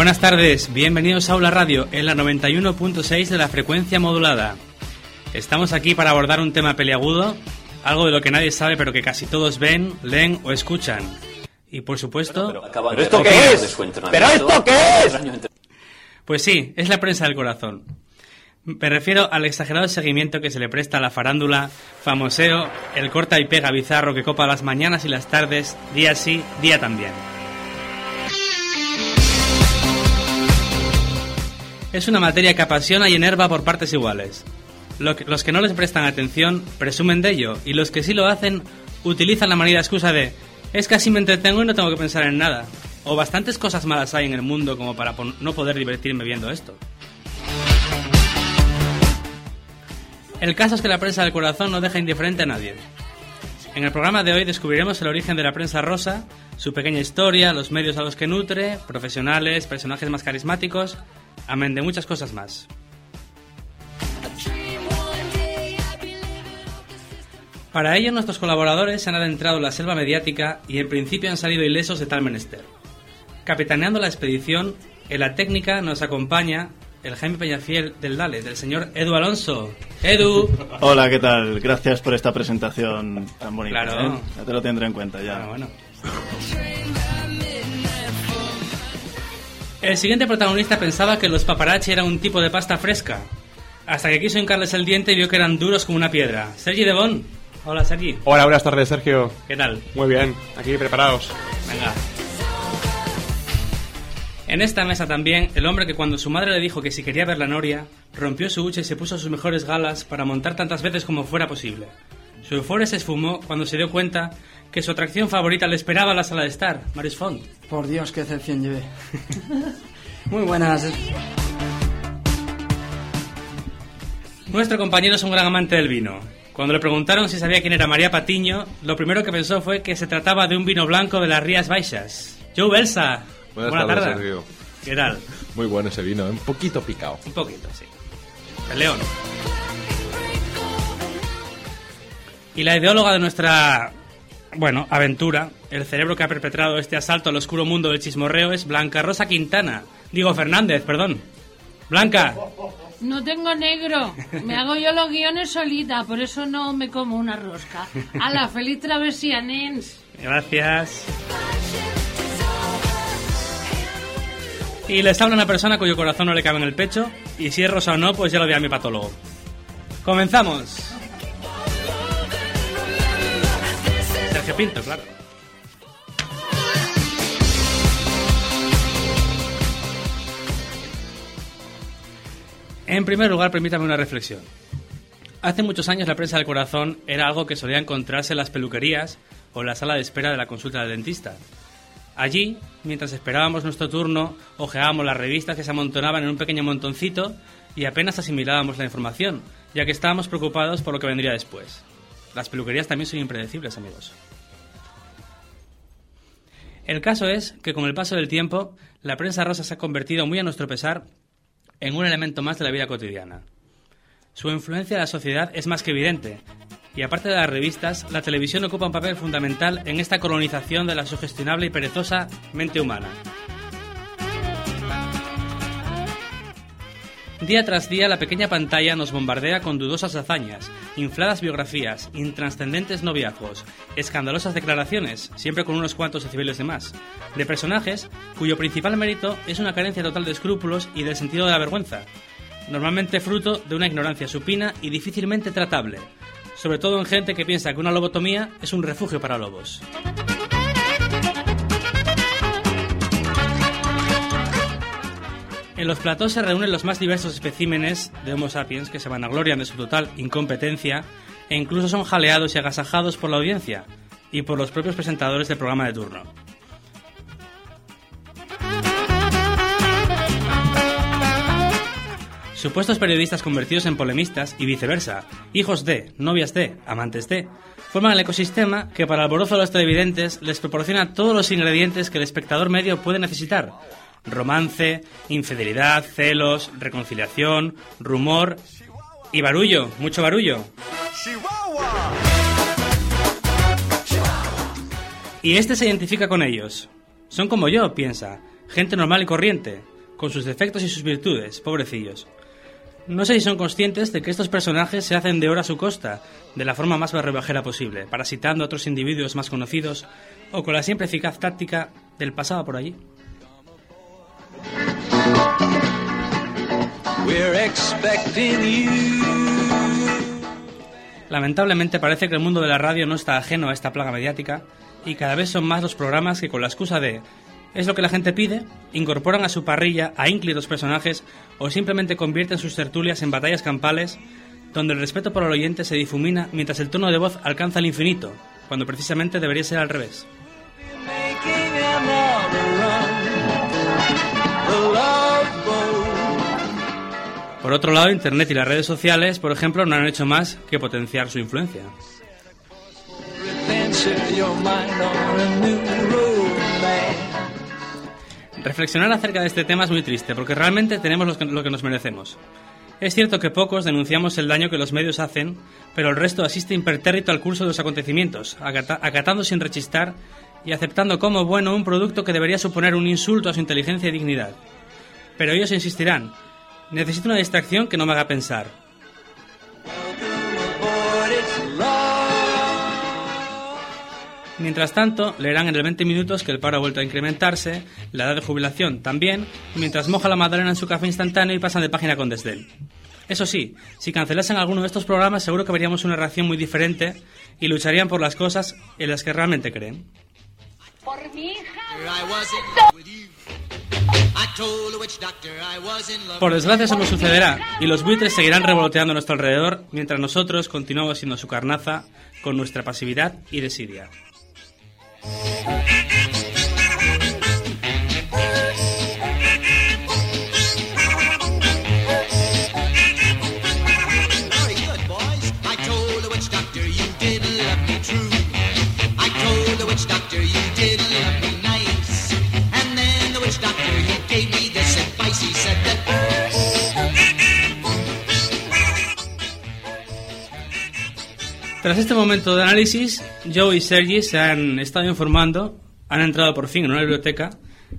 Buenas tardes, bienvenidos a Aula Radio en la 91.6 de la frecuencia modulada. Estamos aquí para abordar un tema peliagudo, algo de lo que nadie sabe pero que casi todos ven, leen o escuchan. Y por supuesto... ¿Pero esto qué es? ¿Pero esto qué es? Pues sí, es la prensa del corazón. Me refiero al exagerado seguimiento que se le presta a la farándula, famoseo, el corta y pega bizarro que copa las mañanas y las tardes, día sí, día también. Es una materia que apasiona y enerva por partes iguales. Los que no les prestan atención presumen de ello y los que sí lo hacen utilizan la manida excusa de es que así me entretengo y no tengo que pensar en nada. O bastantes cosas malas hay en el mundo como para no poder divertirme viendo esto. El caso es que la prensa del corazón no deja indiferente a nadie. En el programa de hoy descubriremos el origen de la prensa rosa, su pequeña historia, los medios a los que nutre, profesionales, personajes más carismáticos, amén de muchas cosas más. Para ello, nuestros colaboradores se han adentrado en la selva mediática y en principio han salido ilesos de tal menester. Capitaneando la expedición, en la técnica nos acompaña el Jaime Peñafiel del Dale, del señor Edu Alonso. Edu. Hola, ¿qué tal? Gracias por esta presentación tan bonita. Claro. ¿eh? Ya te lo tendré en cuenta ya. Bueno, bueno. El siguiente protagonista pensaba que los paparazzi eran un tipo de pasta fresca, hasta que quiso hincarles el diente y vio que eran duros como una piedra. Sergi Devon. Hola, Sergi. Hola, buenas tardes, Sergio. ¿Qué tal? Muy bien, aquí preparados. Venga. En esta mesa también, el hombre que cuando su madre le dijo que si quería ver la noria, rompió su hucha y se puso sus mejores galas para montar tantas veces como fuera posible. Su euforia se esfumó cuando se dio cuenta que su atracción favorita le esperaba en la sala de estar, Maris Font. Por Dios, qué decepción llevé. Muy buenas. Nuestro compañero es un gran amante del vino. Cuando le preguntaron si sabía quién era María Patiño, lo primero que pensó fue que se trataba de un vino blanco de las Rías Baixas. Joe Belsa. Buenas Buena tardes, tarde. Sergio. ¿Qué tal? Muy bueno ese vino, ¿eh? un poquito picado. Un poquito, sí. El león. Y la ideóloga de nuestra, bueno, aventura, el cerebro que ha perpetrado este asalto al oscuro mundo del chismorreo es Blanca Rosa Quintana. Digo Fernández, perdón. Blanca, No tengo negro. Me hago yo los guiones solita, por eso no me como una rosca. A la feliz travesía, nens. gracias. Y les habla una persona cuyo corazón no le cabe en el pecho, y si es rosa o no, pues ya lo dirá mi patólogo. Comenzamos. Pinto, claro. En primer lugar, permítame una reflexión. Hace muchos años la prensa del corazón era algo que solía encontrarse en las peluquerías o en la sala de espera de la consulta del dentista. Allí, mientras esperábamos nuestro turno, ojeábamos las revistas que se amontonaban en un pequeño montoncito y apenas asimilábamos la información, ya que estábamos preocupados por lo que vendría después. Las peluquerías también son impredecibles, amigos. El caso es que con el paso del tiempo, la prensa rosa se ha convertido, muy a nuestro pesar, en un elemento más de la vida cotidiana. Su influencia en la sociedad es más que evidente, y aparte de las revistas, la televisión ocupa un papel fundamental en esta colonización de la sugestionable y perezosa mente humana. Día tras día la pequeña pantalla nos bombardea con dudosas hazañas, infladas biografías, intranscendentes noviazgos, escandalosas declaraciones, siempre con unos cuantos decibeles de más, de personajes cuyo principal mérito es una carencia total de escrúpulos y del sentido de la vergüenza, normalmente fruto de una ignorancia supina y difícilmente tratable, sobre todo en gente que piensa que una lobotomía es un refugio para lobos. En los platós se reúnen los más diversos especímenes de Homo sapiens que se vanaglorian de su total incompetencia e incluso son jaleados y agasajados por la audiencia y por los propios presentadores del programa de turno. Supuestos periodistas convertidos en polemistas y viceversa, hijos de, novias de, amantes de, forman el ecosistema que para el alborozo de los televidentes les proporciona todos los ingredientes que el espectador medio puede necesitar. Romance, infidelidad, celos, reconciliación, rumor y barullo, mucho barullo. Y este se identifica con ellos. Son como yo, piensa. Gente normal y corriente, con sus defectos y sus virtudes, pobrecillos. No sé si son conscientes de que estos personajes se hacen de oro a su costa, de la forma más barrebajera posible, parasitando a otros individuos más conocidos o con la siempre eficaz táctica del pasado por allí. Lamentablemente parece que el mundo de la radio no está ajeno a esta plaga mediática y cada vez son más los programas que con la excusa de es lo que la gente pide, incorporan a su parrilla a ínclitos personajes o simplemente convierten sus tertulias en batallas campales donde el respeto por el oyente se difumina mientras el tono de voz alcanza el infinito, cuando precisamente debería ser al revés. Por otro lado, Internet y las redes sociales, por ejemplo, no han hecho más que potenciar su influencia. Reflexionar acerca de este tema es muy triste, porque realmente tenemos lo que, nos merecemos. Es cierto que pocos denunciamos el daño que los medios hacen, pero el resto asiste impertérrito al curso de los acontecimientos, acatando sin rechistar y aceptando como bueno un producto que debería suponer un insulto a su inteligencia y dignidad. Pero ellos insistirán, necesito una distracción que no me haga pensar. Mientras tanto, leerán en el 20 minutos que el paro ha vuelto a incrementarse, la edad de jubilación también, mientras moja la madalena en su café instantáneo y pasan de página con desdén. Eso sí, si cancelasen alguno de estos programas seguro que veríamos una reacción muy diferente y lucharían por las cosas en las que realmente creen. Por mi hija. Por desgracia eso no sucederá y los buitres seguirán revoloteando a nuestro alrededor mientras nosotros continuamos siendo su carnaza con nuestra pasividad y desidia. Tras este momento de análisis, Joe y Sergi se han estado informando, han entrado por fin en una biblioteca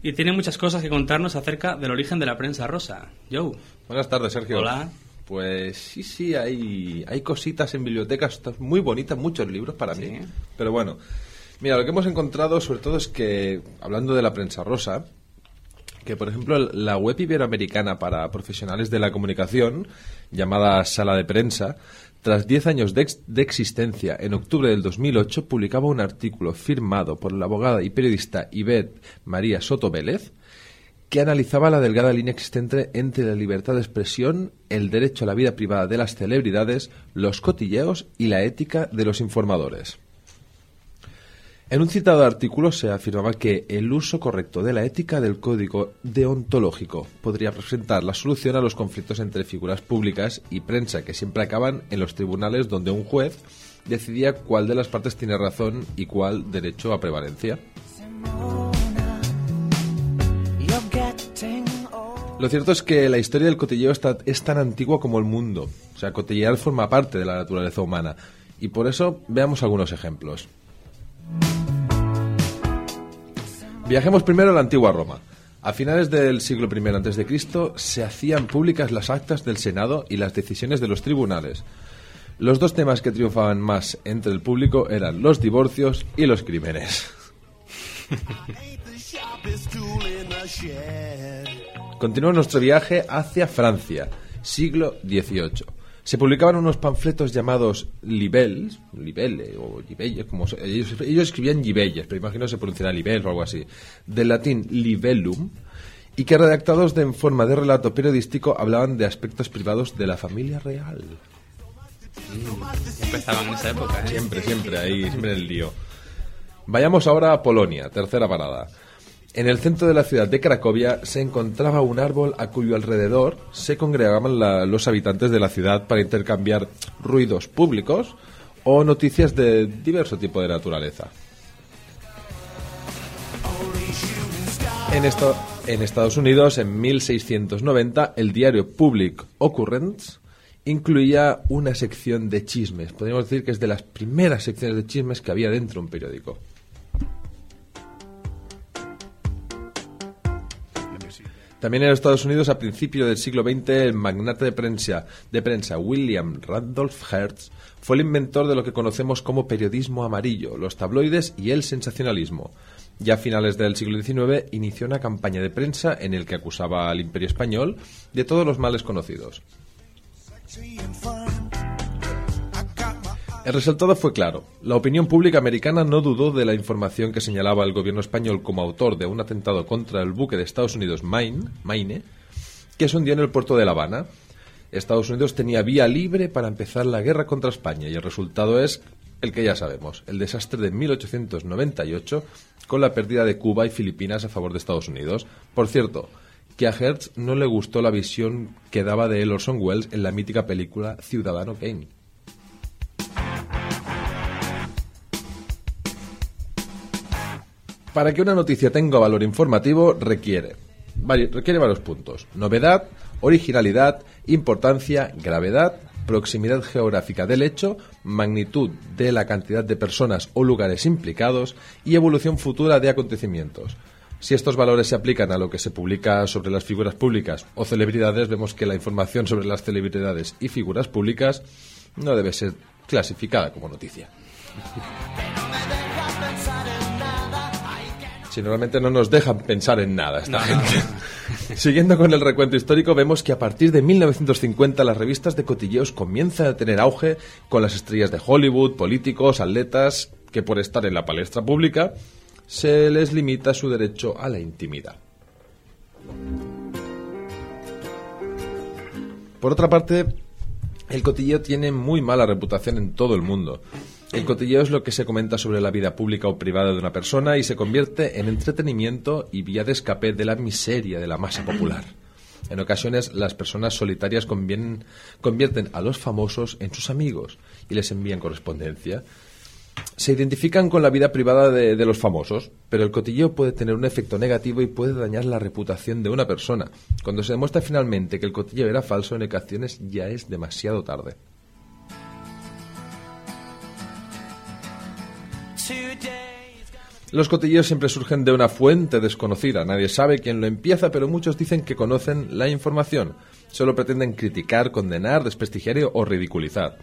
y tienen muchas cosas que contarnos acerca del origen de la prensa rosa. Joe. Buenas tardes, Sergio. Hola. Pues sí, sí, hay, hay cositas en bibliotecas muy bonitas, muchos libros para mí. Pero bueno, mira, lo que hemos encontrado sobre todo es que, hablando de la prensa rosa, que por ejemplo la web iberoamericana para profesionales de la comunicación, llamada Sala de Prensa, tras diez años de, existencia, en octubre del 2008 publicaba un artículo firmado por la abogada y periodista Ivette María Soto Vélez que analizaba la delgada línea existente entre la libertad de expresión, el derecho a la vida privada de las celebridades, los cotilleos y la ética de los informadores. En un citado artículo se afirmaba que el uso correcto de la ética del código deontológico podría presentar la solución a los conflictos entre figuras públicas y prensa que siempre acaban en los tribunales donde un juez decidía cuál de las partes tiene razón y cuál derecho a prevalencia. Lo cierto es que la historia del cotilleo está, es tan antigua como el mundo. O sea, cotillear forma parte de la naturaleza humana. Y por eso veamos algunos ejemplos. Viajemos primero a la antigua Roma. A finales del siglo I a.C. se hacían públicas las actas del Senado y las decisiones de los tribunales. Los dos temas que triunfaban más entre el público eran los divorcios y los crímenes. Continúa nuestro viaje hacia Francia, siglo XVIII se publicaban unos panfletos llamados libelles, libelle o libelles, como ellos, ellos escribían libelles, pero imagino se pronunciará libel o algo así, del latín libellum, y que redactados de, en forma de relato periodístico hablaban de aspectos privados de la familia real. Empezaban en esa época, ¿eh? Siempre, siempre, ahí, siempre en el lío. Vayamos ahora a Polonia, tercera parada. En el centro de la ciudad de Cracovia se encontraba un árbol a cuyo alrededor se congregaban los habitantes de la ciudad para intercambiar ruidos públicos o noticias de diverso tipo de naturaleza. En, en Estados Unidos, en 1690, el diario Public Occurrence incluía una sección de chismes. Podríamos decir que es de las primeras secciones de chismes que había dentro de un periódico. También en Estados Unidos, a principios del siglo XX, el magnate de prensa, de prensa William Randolph Hearst fue el inventor de lo que conocemos como periodismo amarillo, los tabloides y el sensacionalismo. Ya a finales del siglo XIX inició una campaña de prensa en el que acusaba al imperio español de todos los males conocidos. El resultado fue claro. La opinión pública americana no dudó de la información que señalaba el gobierno español como autor de un atentado contra el buque de Estados Unidos Maine, Maine que se hundió en el puerto de La Habana. Estados Unidos tenía vía libre para empezar la guerra contra España y el resultado es el que ya sabemos, el desastre de 1898 con la pérdida de Cuba y Filipinas a favor de Estados Unidos. Por cierto, que a Hertz no le gustó la visión que daba de Orson Welles en la mítica película Ciudadano Kane. Para que una noticia tenga valor informativo requiere, varios puntos. Novedad, originalidad, importancia, gravedad, proximidad geográfica del hecho, magnitud de la cantidad de personas o lugares implicados y evolución futura de acontecimientos. Si estos valores se aplican a lo que se publica sobre las figuras públicas o celebridades, vemos que la información sobre las celebridades y figuras públicas no debe ser clasificada como noticia. Si normalmente no nos dejan pensar en nada esta gente. Siguiendo con el recuento histórico, vemos que a partir de 1950 las revistas de cotilleos comienzan a tener auge con las estrellas de Hollywood, políticos, atletas, que por estar en la palestra pública se les limita su derecho a la intimidad. Por otra parte, el cotilleo tiene muy mala reputación en todo el mundo. El cotilleo es lo que se comenta sobre la vida pública o privada de una persona y se convierte en entretenimiento y vía de escape de la miseria de la masa popular. En ocasiones, las personas solitarias convierten a los famosos en sus amigos y les envían correspondencia. Se identifican con la vida privada de, los famosos, pero el cotilleo puede tener un efecto negativo y puede dañar la reputación de una persona. Cuando se demuestra finalmente que el cotilleo era falso, en ocasiones ya es demasiado tarde. Los cotilleos siempre surgen de una fuente desconocida. Nadie sabe quién lo empieza, pero muchos dicen que conocen la información. Solo pretenden criticar, condenar, desprestigiar o ridiculizar.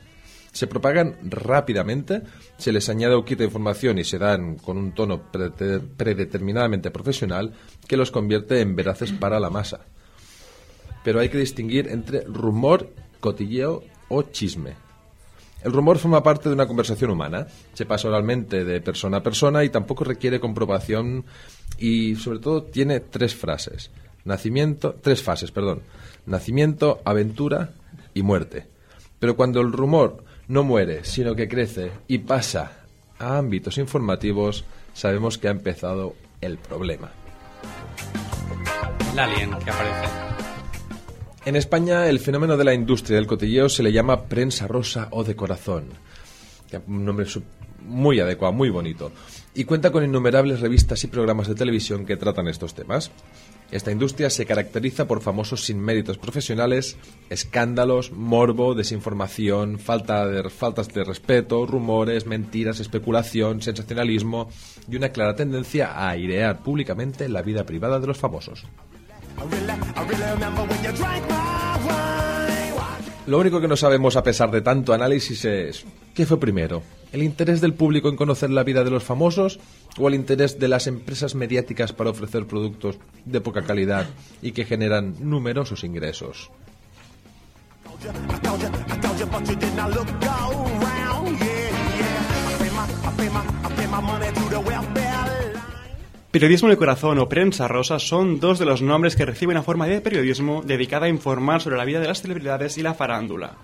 Se propagan rápidamente, se les añade kit de información y se dan con un tono predeterminadamente profesional que los convierte en veraces para la masa. Pero hay que distinguir entre rumor, cotilleo o chisme. El rumor forma parte de una conversación humana. Se pasa oralmente de persona a persona y tampoco requiere comprobación y sobre todo tiene tres frases. Nacimiento, tres fases, perdón. Nacimiento, aventura y muerte. Pero cuando el rumor no muere, sino que crece y pasa a ámbitos informativos, sabemos que ha empezado el problema. El alien que aparece. En España, el fenómeno de la industria del cotilleo se le llama prensa rosa o de corazón. Un nombre muy adecuado, muy bonito. Y cuenta con innumerables revistas y programas de televisión que tratan estos temas. Esta industria se caracteriza por famosos sin méritos profesionales, escándalos, morbo, desinformación, falta de, faltas de respeto, rumores, mentiras, especulación, sensacionalismo y una clara tendencia a airear públicamente la vida privada de los famosos. Lo único que no sabemos a pesar de tanto análisis es ¿qué fue primero? ¿El interés del público en conocer la vida de los famosos o el interés de las empresas mediáticas para ofrecer productos de poca calidad y que generan numerosos ingresos? Periodismo de corazón o prensa rosa son dos de los nombres que recibe una forma de periodismo dedicada a informar sobre la vida de las celebridades y la farándula.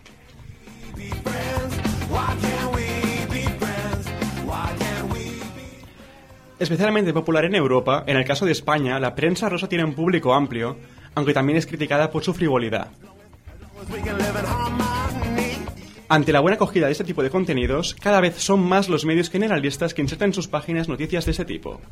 Especialmente popular en Europa, en el caso de España, la prensa rosa tiene un público amplio, aunque también es criticada por su frivolidad. Ante la buena acogida de este tipo de contenidos, cada vez son más los medios generalistas que insertan en sus páginas noticias de ese tipo.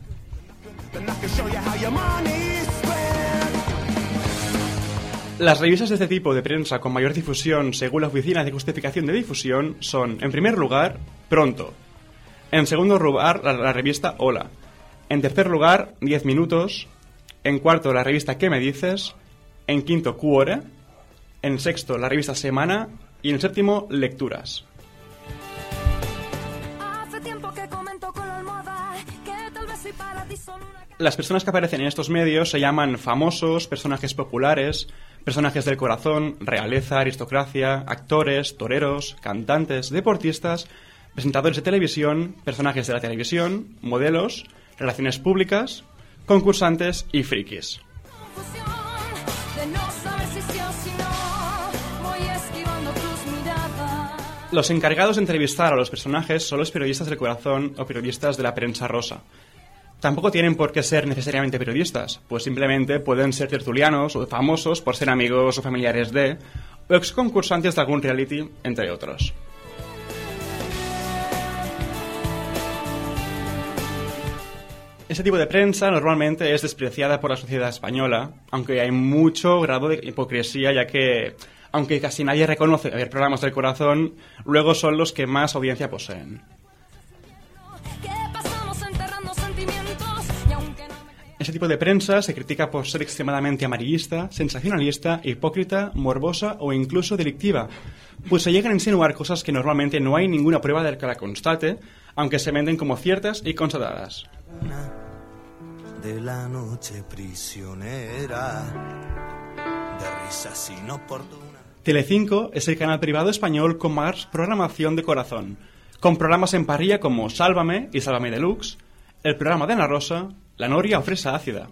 Las revistas de este tipo de prensa con mayor difusión, según la Oficina de Justificación de Difusión, son, en primer lugar, Pronto. En segundo lugar, la, revista Hola. En tercer lugar, 10 Minutos. En cuarto, la revista ¿Qué me dices? En quinto, Cuore. En sexto, la revista Semana. Y en séptimo, Lecturas. Las personas que aparecen en estos medios se llaman famosos, personajes populares, personajes del corazón, realeza, aristocracia, actores, toreros, cantantes, deportistas, presentadores de televisión, personajes de la televisión, modelos, relaciones públicas, concursantes y frikis. Los encargados de entrevistar a los personajes son los periodistas del corazón o periodistas de la prensa rosa. Tampoco tienen por qué ser necesariamente periodistas, pues simplemente pueden ser tertulianos o famosos por ser amigos o familiares de, o ex concursantes de algún reality, entre otros. Ese tipo de prensa normalmente es despreciada por la sociedad española, aunque hay mucho grado de hipocresía, ya que, aunque casi nadie reconoce haber programas del corazón, luego son los que más audiencia poseen. Ese tipo de prensa se critica por ser extremadamente amarillista, sensacionalista, hipócrita, morbosa o incluso delictiva, pues se llegan a insinuar cosas que normalmente no hay ninguna prueba de que la constate, aunque se venden como ciertas y constatadas de la noche prisionera de risas inoportunas. Telecinco es el canal privado español con más programación de corazón, con programas en parrilla como Sálvame y Sálvame Deluxe, el programa de Ana Rosa, La Noria o Fresa Ácida.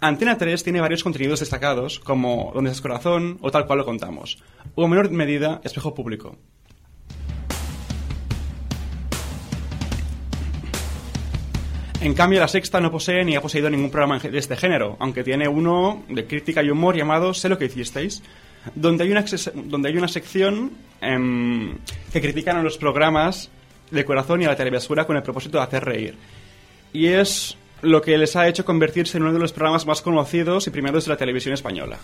Antena 3 tiene varios contenidos destacados, como Donde es corazón o tal cual lo contamos, o en menor medida Espejo Público. En cambio, la sexta no posee ni ha poseído ningún programa de este género, aunque tiene uno de crítica y humor llamado Sé lo que hicisteis, donde hay una, donde hay una sección em, que critican a los programas de corazón y a la televisión con el propósito de hacer reír. Y es lo que les ha hecho convertirse en uno de los programas más conocidos y primeros de la televisión española.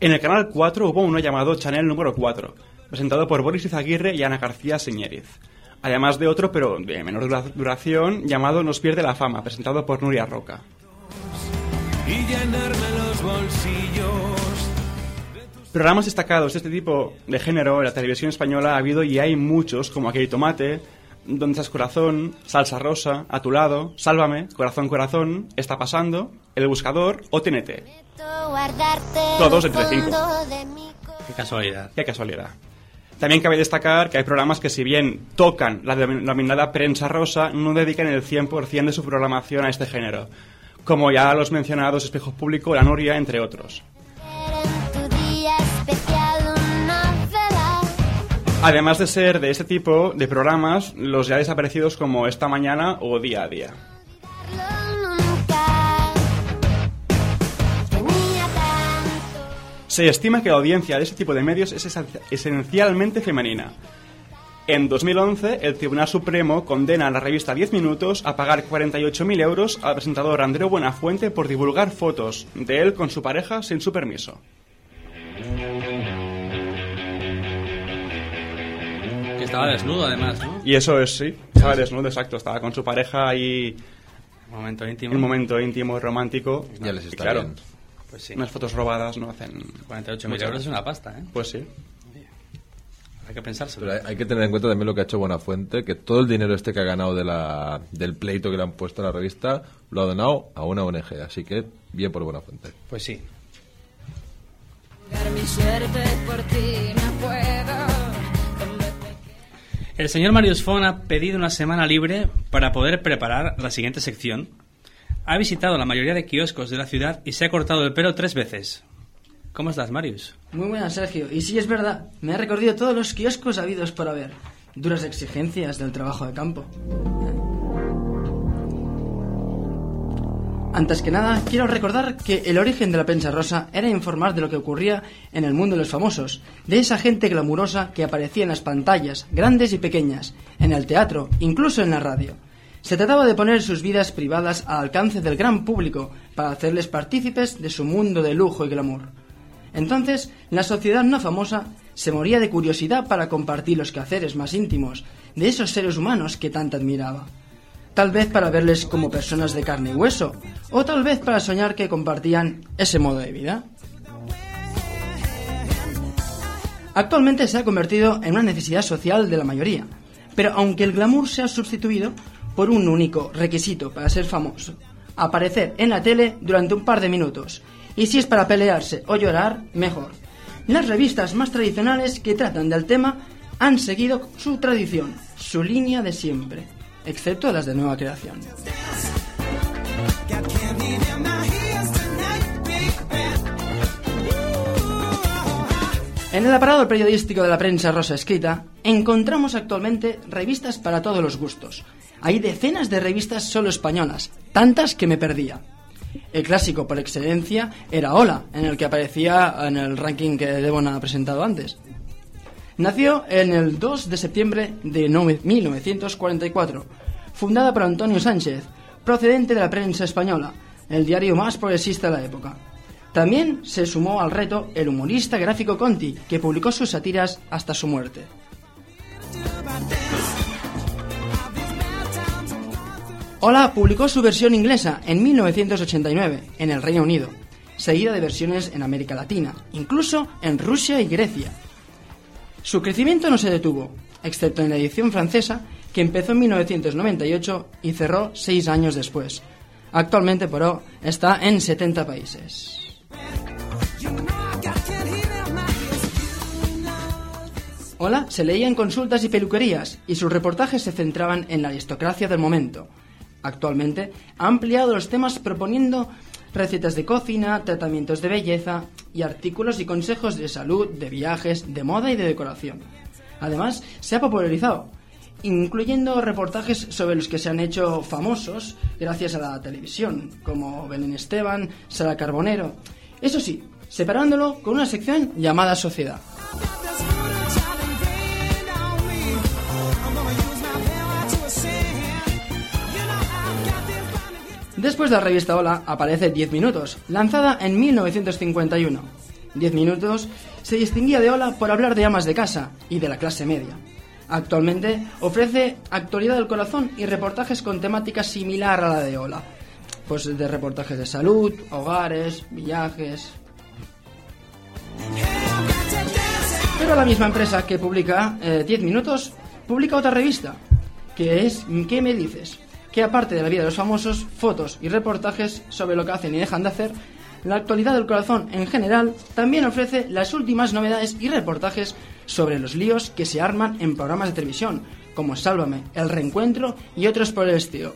En el canal 4 hubo uno llamado Chanel número 4 presentado por Boris Izaguirre y Ana García Señériz. Además de otro, pero de menor duración, llamado Nos pierde la fama, presentado por Nuria Roca. Programas destacados de este tipo de género en la televisión española ha habido y hay muchos, como Aquí tomate, Donde estás corazón, Salsa rosa, A tu lado, Sálvame, Corazón corazón, Está pasando, El buscador o TNT. Todos entre cinco. Qué casualidad. Qué casualidad. También cabe destacar que hay programas que si bien tocan la denominada prensa rosa, no dedican el 100% de su programación a este género, como ya los mencionados Espejos Público, La Noria, entre otros. Además de ser de este tipo de programas, los ya desaparecidos como Esta Mañana o Día a Día. Se estima que la audiencia de ese tipo de medios es esencialmente femenina. En 2011, el Tribunal Supremo condena a la revista 10 Minutos a pagar 48.000 euros al presentador Andreu Buenafuente por divulgar fotos de él con su pareja sin su permiso. Estaba desnudo, además, ¿no? Y eso es, sí. Estaba desnudo, exacto. Estaba con su pareja y... Un momento íntimo. Un momento íntimo y romántico. Ya les está claro, bien. Pues sí. Unas fotos robadas no hacen... 48.000 euros es una pasta, ¿eh? Pues sí. Hay que pensárselo. Pero hay, que tener en cuenta también lo que ha hecho Buenafuente, que todo el dinero este que ha ganado de la, del pleito que le han puesto a la revista lo ha donado a una ONG. Así que bien por Buenafuente. Pues sí. El señor Marius Fon ha pedido una semana libre para poder preparar la siguiente sección. Ha visitado la mayoría de kioscos de la ciudad y se ha cortado el pelo tres veces. ¿Cómo estás, Marius? Muy buenas, Sergio. Y sí, es verdad, me ha recorrido todos los kioscos habidos por haber. Duras exigencias del trabajo de campo. Antes que nada, quiero recordar que el origen de la prensa rosa era informar de lo que ocurría en el mundo de los famosos, de esa gente glamurosa que aparecía en las pantallas, grandes y pequeñas, en el teatro, incluso en la radio. Se trataba de poner sus vidas privadas al alcance del gran público para hacerles partícipes de su mundo de lujo y glamour. Entonces, la sociedad no famosa Se moría de curiosidad para compartir los quehaceres más íntimos de esos seres humanos que tanto admiraba. Tal vez para verles como personas de carne y hueso, o tal vez para soñar que compartían ese modo de vida. Actualmente se ha convertido en una necesidad social de la mayoría, pero aunque el glamour se ha sustituido por un único requisito para ser famoso, aparecer en la tele durante un par de minutos, y si es para pelearse o llorar, mejor. Las revistas más tradicionales que tratan del tema han seguido su tradición, su línea de siempre, excepto las de nueva creación. En el aparado periodístico de la prensa rosa escrita, encontramos actualmente revistas para todos los gustos. Hay decenas de revistas solo españolas, tantas que me perdía. El clásico por excelencia era Hola, en el que aparecía en el ranking que Devon ha presentado antes. Nació en el 2 de septiembre de 1944, fundada por Antonio Sánchez, procedente de la prensa española, el diario más progresista de la época. También se sumó al reto el humorista gráfico Conti, que publicó sus sátiras hasta su muerte. Hola publicó su versión inglesa en 1989 en el Reino Unido, seguida de versiones en América Latina, incluso en Rusia y Grecia. Su crecimiento no se detuvo, excepto en la edición francesa, que empezó en 1998 y cerró seis años después. Actualmente, pero, está en 70 países. Hola se leía en consultas y peluquerías y sus reportajes se centraban en la aristocracia del momento. Actualmente ha ampliado los temas proponiendo recetas de cocina, tratamientos de belleza y artículos y consejos de salud, de viajes, de moda y de decoración. Además, se ha popularizado, incluyendo reportajes sobre los que se han hecho famosos gracias a la televisión, como Belén Esteban, Sara Carbonero. Eso sí, separándolo con una sección llamada Sociedad. Después de la revista Hola aparece 10 Minutos, lanzada en 1951. 10 Minutos se distinguía de Hola por hablar de amas de casa y de la clase media. Actualmente ofrece actualidad del corazón y reportajes con temática similar a la de Hola. Pues de reportajes de salud, hogares, viajes. Pero la misma empresa que publica 10 eh, minutos publica otra revista, que es ¿Qué me dices? Que aparte de la vida de los famosos, fotos y reportajes sobre lo que hacen y dejan de hacer, la actualidad del corazón en general también ofrece las últimas novedades y reportajes sobre los líos que se arman en programas de televisión, como Sálvame, El Reencuentro y otros por el estilo.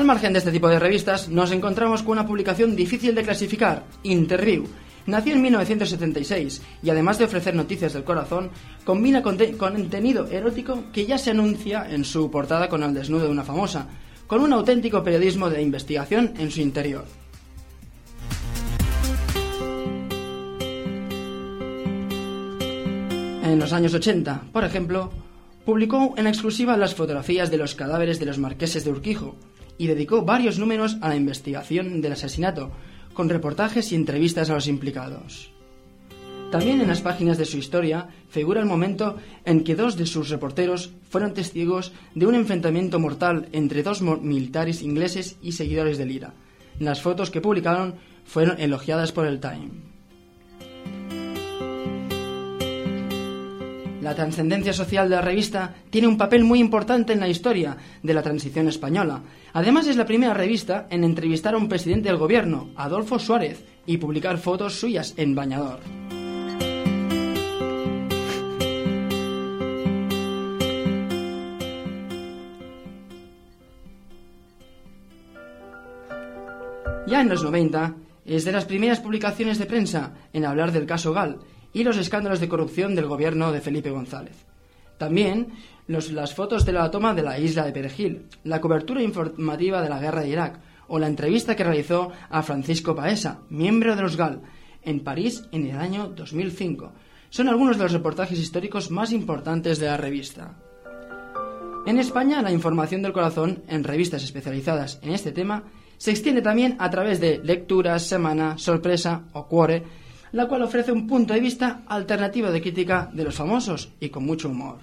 Al margen de este tipo de revistas, nos encontramos con una publicación difícil de clasificar, Interview. Nació en 1976 y además de ofrecer noticias del corazón, combina contenido erótico que ya se anuncia en su portada con el desnudo de una famosa, con un auténtico periodismo de investigación en su interior. En los años 80, por ejemplo, publicó en exclusiva las fotografías de los cadáveres de los marqueses de Urquijo, y dedicó varios números a la investigación del asesinato, con reportajes y entrevistas a los implicados. También en las páginas de su historia figura el momento en que dos de sus reporteros fueron testigos de un enfrentamiento mortal entre dos militares ingleses y seguidores de Lira. Las fotos que publicaron fueron elogiadas por el Time. La trascendencia social de la revista tiene un papel muy importante en la historia de la transición española. Además es la primera revista en entrevistar a un presidente del gobierno, Adolfo Suárez, y publicar fotos suyas en bañador. Ya en los 90, es de las primeras publicaciones de prensa en hablar del caso Gal y los escándalos de corrupción del gobierno de Felipe González. También las fotos de la toma de la isla de Perejil, la cobertura informativa de la guerra de Irak o la entrevista que realizó a Francisco Paesa, miembro de los GAL, en París en el año 2005. Son algunos de los reportajes históricos más importantes de la revista. En España, la información del corazón en revistas especializadas en este tema se extiende también a través de Lecturas, Semana, Sorpresa o Cuore, la cual ofrece un punto de vista alternativo de crítica de los famosos y con mucho humor.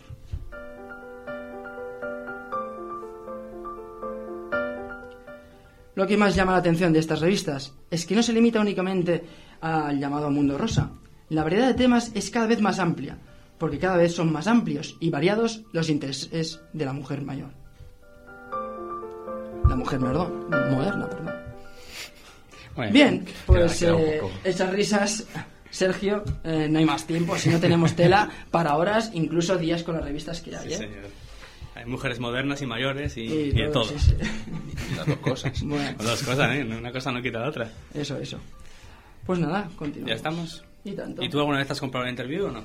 Lo que más llama la atención de estas revistas es que no se limita únicamente al llamado mundo rosa. La variedad de temas es cada vez más amplia, porque cada vez son más amplios y variados los intereses de la mujer mayor. La mujer moderna, perdón. Bueno, Bien, pues queda eh, esas risas, Sergio, eh, no hay más tiempo, si no tenemos tela para horas, incluso días con las revistas que hay. sí, ¿eh? señor. Hay mujeres modernas y mayores y, Y y de todo. sí, sí. Las dos cosas. Bueno, Las Dos cosas, ¿eh? Una cosa no quita la otra. eso, eso. Pues nada, continuamos. Ya estamos. Y tanto. ¿Y tú alguna vez has comprado un interview o no?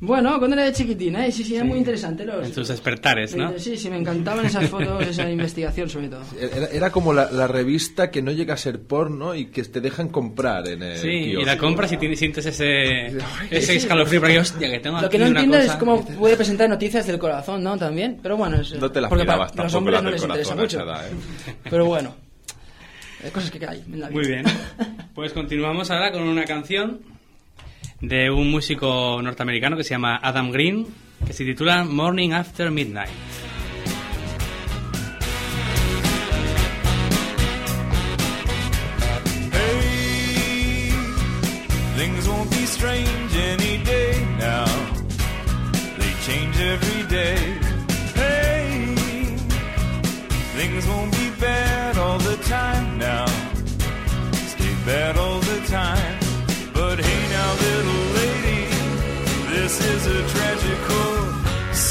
Bueno, cuando era de chiquitina, ¿eh? sí, sí, era muy interesante. Los, En tus despertares, ¿no? Sí, sí, me encantaban esas fotos, esa investigación sobre todo. Era, era como la, la revista que no llega a ser porno y que te dejan comprar en el Sí, y kiosco. la compras y tienes- sientes ese, ese escalofrío, porque hostia, que tengo Lo que no entiendo cosa... es cómo puede presentar noticias del corazón, ¿no? También, pero bueno, es, No te las porque para los hombres no del les interesa mucho. edad, ¿eh? Pero bueno, cosas que hay en la vida. Muy bien. Pues continuamos ahora con una canción de un músico norteamericano que se llama Adam Green, que se titula Morning After Midnight.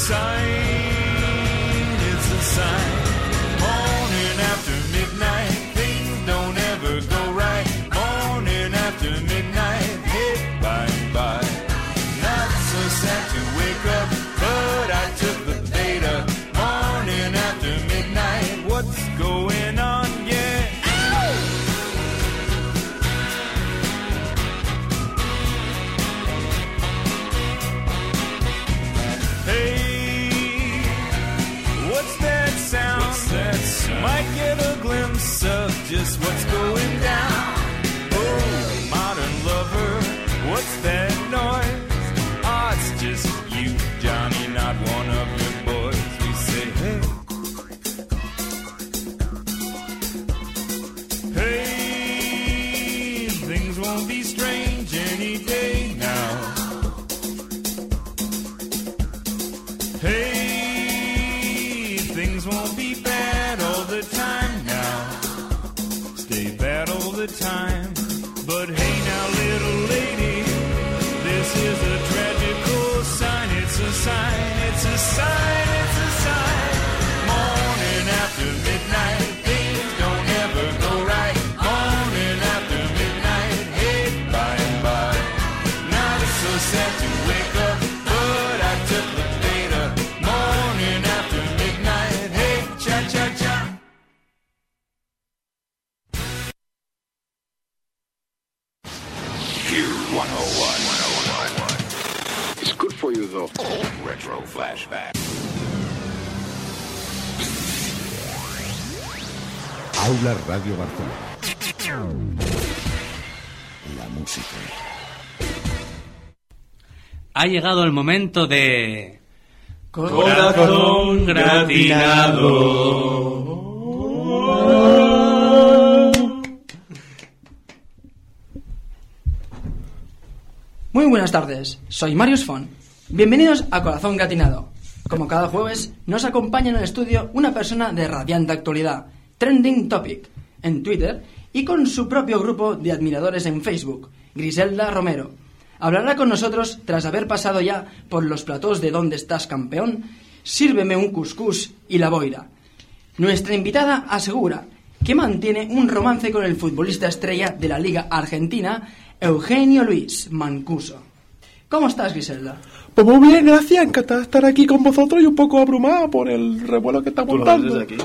Sign. Ha llegado el momento de... Corazón gratinado. Muy buenas tardes, soy Marius Fon. Bienvenidos a Corazón Gatinado. Como cada jueves, nos acompaña en el estudio una persona de radiante actualidad, Trending Topic, en Twitter y con su propio grupo de admiradores en Facebook, Griselda Romero. Hablará con nosotros tras haber pasado ya por los platós de Dónde estás campeón, Sírveme un cuscús y la boira. Nuestra invitada asegura que mantiene un romance con el futbolista estrella de la Liga Argentina, Eugenio Luis Mancuso. ¿Cómo estás, Griselda? Pues muy bien, gracias. Encantada de estar aquí con vosotros y un poco abrumada por el revuelo que está Tú lo ves montando. desde aquí.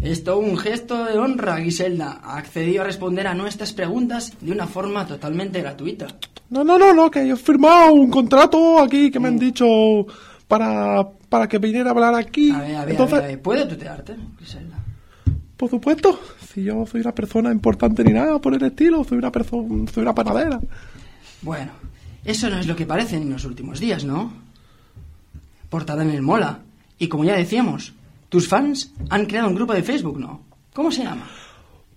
Es todo un gesto de honra, Griselda. Ha accedido a responder a nuestras preguntas de una forma totalmente gratuita. No, no, no, no, que yo he firmado un contrato aquí que me han dicho para para que viniera a hablar aquí. A ver, a ver, Entonces, a ver, a ver, ¿puede tutearte, Griselda? por supuesto, si yo soy una persona importante ni nada por el estilo, soy una persona, soy una panadera. Bueno, eso no es lo que parece en los últimos días, ¿no? Portada en el Mola. Y como ya decíamos, tus fans han creado un grupo de Facebook, ¿no? ¿Cómo se llama?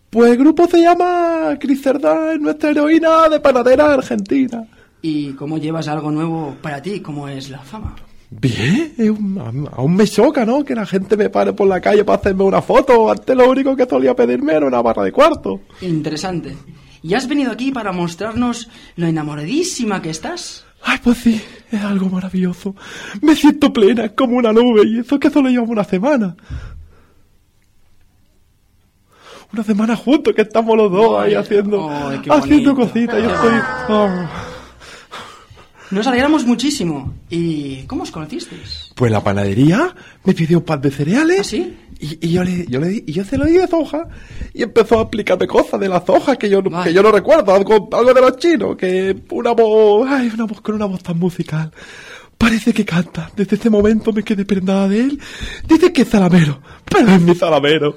Pues el grupo se llama Griselda, es nuestra heroína de panadera argentina. ¿Y cómo llevas algo nuevo para ti, como es la fama? Bien, aún me choca, ¿no? Que la gente me pare por la calle para hacerme una foto. Antes lo único que solía pedirme era una barra de cuarto. Interesante. ¿Y has venido aquí para mostrarnos lo enamoradísima que estás? Ay, pues sí, es algo maravilloso. Me siento plena, es como una nube, y eso que solo llevamos una semana. Una semana juntos que estamos los dos ahí haciendo, ay, haciendo cositas. Yo estoy. oh. Nos alegramos muchísimo. ¿Y cómo os conocisteis? Pues la panadería me pidió un pan de cereales. ¿Ah, sí? Y, y yo le, yo le di, y yo se lo di de soja. Y empezó a explicarme cosas de las hojas que yo, no- que yo no recuerdo, algo, algo de los chinos, que una voz, ay, una voz con una voz tan musical. Parece que canta. Desde ese momento me quedé prendada de él. Dice que es zalamero, pero es mi zalamero.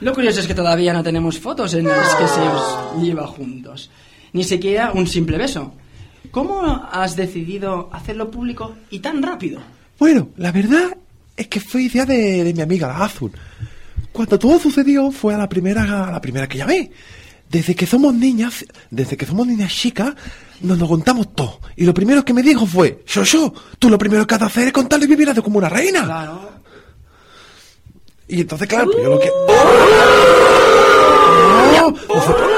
Lo curioso es que todavía no tenemos fotos en las que se os lleva juntos. Ni siquiera un simple beso. ¿Cómo has decidido hacerlo público y tan rápido? Bueno, la verdad es que fue idea de, de mi amiga la Azul. Cuando todo sucedió fue a la primera, a la primera que llamé. Desde que somos niñas, desde que somos niñas chicas, nos lo contamos todo. Y lo primero que me dijo fue, yo, yo, tú lo primero que has de hacer es contarle y vivir como una reina. Claro. Y entonces, claro, pues yo lo que... ¡No! ¡No se,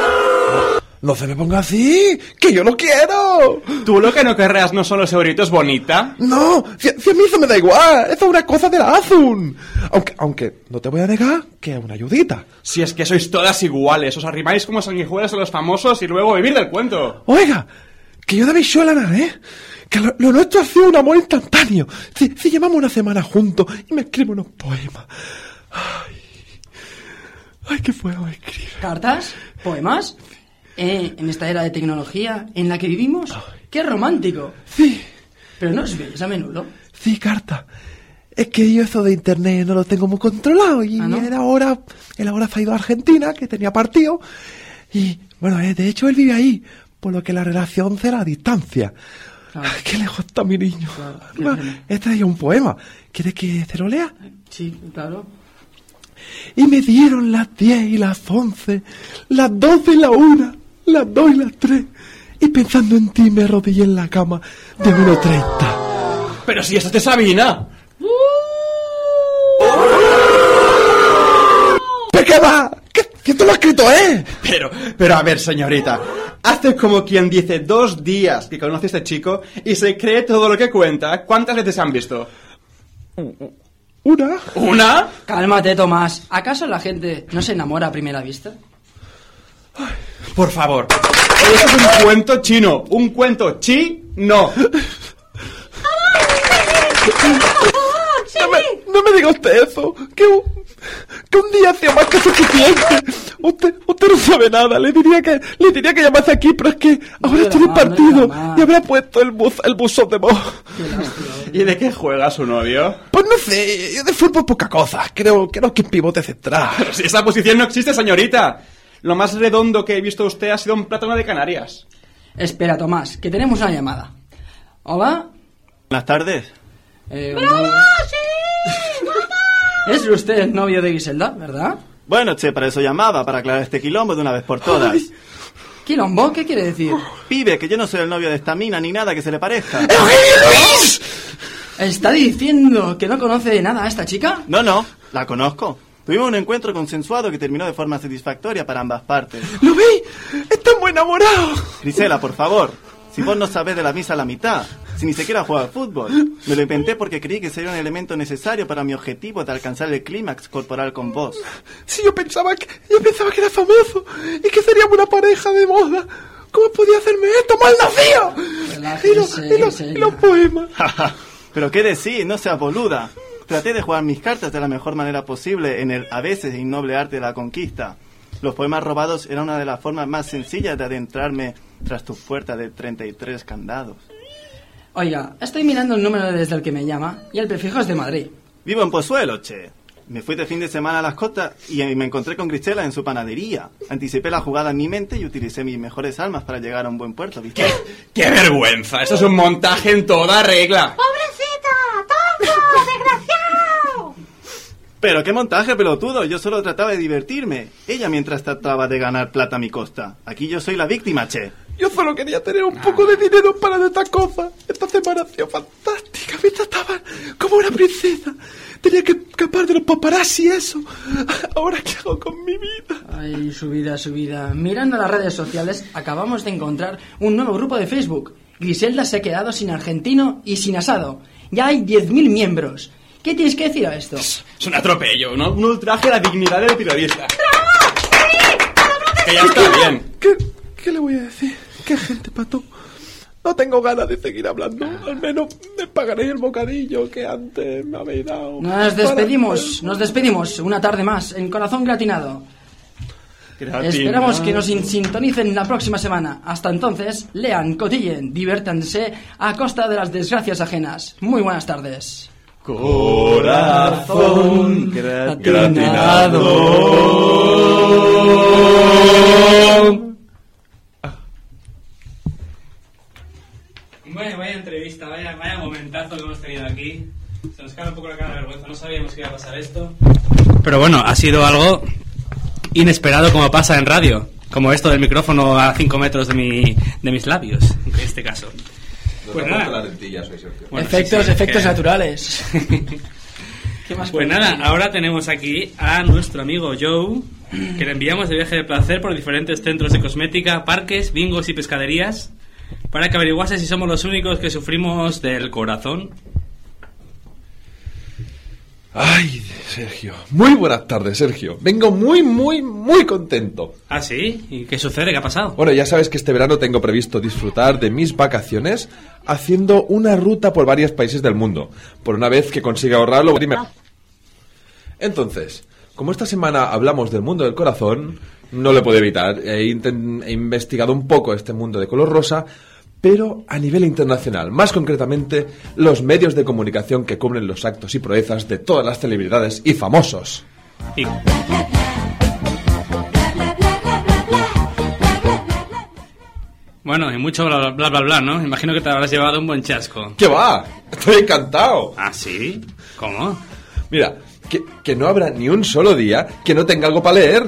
no se me ponga así! ¡Que yo no quiero! Tú lo que no querrás no son los euritos bonita. No, si, si a mí eso me da igual, eso es una cosa de la Azul. Aunque, aunque no te voy a negar que es una ayudita. Si es que sois todas iguales, os arrimáis como sanguijuelas a los famosos y luego vivir del cuento. Oiga, que yo de Sholana, ¿eh? Que lo, lo nuestro ha sido un amor instantáneo. Si, si llevamos una semana juntos y me escribe unos poemas. Ay, ay, ¿qué puedo escribir? ¿Cartas? ¿Poemas? Eh, en esta era de tecnología en la que vivimos. ¡Qué romántico! Sí, Pero no os veis a menudo. sí, carta. Es que yo eso de internet no lo tengo muy controlado y ¿Ah, no? él ahora, él ahora se ha ido a Argentina, que tenía partido. Y, bueno, eh, de hecho él vive ahí, por lo que la relación será a distancia. Claro. Ay, qué lejos está mi niño. Claro. He traído un poema. ¿Quieres que se lo lea? Sí, claro. Y me dieron las 10 y las 11, las 12 y la 1, las 2 y las 3. Y pensando en ti me arrodillé en la cama de 1.30. Pero si esto es de Sabina. ¿Pero qué va? ¿Qué, ¿Quién te lo ha escrito, eh? Pero, pero a ver, señorita. Hace como quien dice dos días que conoce a este chico y se cree todo lo que cuenta. ¿Cuántas veces se han visto? ¿Una? ¿Una? Cálmate, Tomás. ¿Acaso la gente no se enamora a primera vista? Por favor. Eso es un cuento chino. Un cuento chino. No me, no me diga usted eso. Que un, que un día sea más que suficiente. Usted, usted no sabe nada. Le diría que, le diría que llamase aquí, pero es que ahora estoy en partido y habrá puesto el, buz, el buzón de voz. ¿Y de qué juega su novio? Pues no sé, yo de fútbol poca cosa. Creo, creo que es pivote central. Pero si esa posición no existe, señorita. Lo más redondo que he visto usted ha sido un plátano de Canarias. Espera, Tomás, que tenemos una llamada. ¿Hola? Buenas tardes. Eh, Es usted el novio de Griselda, ¿verdad? Bueno, che, para eso llamaba, para aclarar este quilombo de una vez por todas. ¿Quilombo? ¿Qué quiere decir? Pibe, que yo no soy el novio de esta mina ni nada que se le parezca. ¿Está diciendo que no conoce nada a esta chica? No, no, la conozco. Tuvimos un encuentro consensuado que terminó de forma satisfactoria para ambas partes. ¿Lo veis? Estamos enamorados. Grisela, por favor, si vos no sabés de la misa a la mitad, si ni siquiera juega al fútbol, me lo inventé porque creí que sería un elemento necesario para mi objetivo de alcanzar el clímax corporal con vos. Si yo pensaba que, yo pensaba que era famoso y que seríamos una pareja de moda. ¿Cómo podía hacerme esto, mal nacido? Y, los- Relájese, y los- y los poemas. Pero qué decir, no seas boluda. Traté de jugar mis cartas de la mejor manera posible en el a veces innoble arte de la conquista. Los poemas robados eran una de las formas más sencillas de adentrarme tras tu puerta de 33 candados. Oiga, estoy mirando el número desde el que me llama y el prefijo es de Madrid. Vivo en Pozuelo, che. Me fui de fin de semana a las costas y me encontré con Grisela en su panadería. Anticipé la jugada en mi mente y utilicé mis mejores armas para llegar a un buen puerto, ¿viste? ¡Qué vergüenza! Eso es un montaje en toda regla. ¡Pobrecita! ¡Tonto! Pero qué montaje pelotudo, yo solo trataba de divertirme. Ella mientras trataba de ganar plata a mi costa. Aquí yo soy la víctima, che. Yo solo quería tener un poco de dinero para de esta cosa. Esta semana ha sido fantástica. Me trataban como una princesa. Tenía que escapar de los paparazzi y eso. Ahora, ¿qué hago con mi vida? Ay, su vida, su vida. Mirando las redes sociales, acabamos de encontrar un nuevo grupo de Facebook. Griselda se ha quedado sin argentino y sin asado. Ya hay 10.000 miembros. ¿Qué tienes que decir a esto? Es un atropello, ¿no? Un ultraje a la dignidad del periodista. Que ya está bien. ¿Qué, qué le voy a decir? ¿Qué gente, pato? No tengo ganas de seguir hablando. Al menos me pagaréis el bocadillo que antes me habéis dado. Nos despedimos, nos despedimos una tarde más en Corazón Gratinado. Esperamos que nos sin- sintonicen la próxima semana. Hasta entonces, lean, cotillen, diviértanse a costa de las desgracias ajenas. Muy buenas tardes. Corazón gratinado. Bueno, vaya entrevista, vaya, vaya momentazo que hemos tenido aquí. Se nos cae un poco la cara de vergüenza, no sabíamos que iba a pasar esto. Pero bueno, ha sido algo inesperado como pasa en radio. Como esto del micrófono a 5 metros de, mi, de mis labios, en este caso. Pues nada. Bueno, efectos, sí, sí, efectos que- naturales. ¿Qué más Pues nada, decir? ahora tenemos aquí a nuestro amigo Joe, que le enviamos de viaje de placer por diferentes centros de cosmética, parques, bingos y pescaderías, para que averiguase si somos los únicos que sufrimos del corazón. Ay, Sergio. Muy buenas tardes, Sergio. Vengo muy, muy, muy contento. ¿Ah, sí? ¿Y qué sucede? ¿Qué ha pasado? Bueno, ya sabes que este verano tengo previsto disfrutar de mis vacaciones haciendo una ruta por varios países del mundo. Por una vez que consiga ahorrarlo, dime. Entonces, como esta semana hablamos del mundo del corazón, no lo puedo evitar. He investigado un poco este mundo de color rosa, pero a nivel internacional, más concretamente los medios de comunicación que cubren los actos y proezas de todas las celebridades y famosos. Y- Bueno, y mucho bla bla bla bla, bla, ¿no? Imagino que te habrás llevado un buen chasco. ¿Qué va? Estoy encantado. ¿Ah, sí? ¿Cómo? Mira, que, que no habrá ni un solo día que no tenga algo para leer.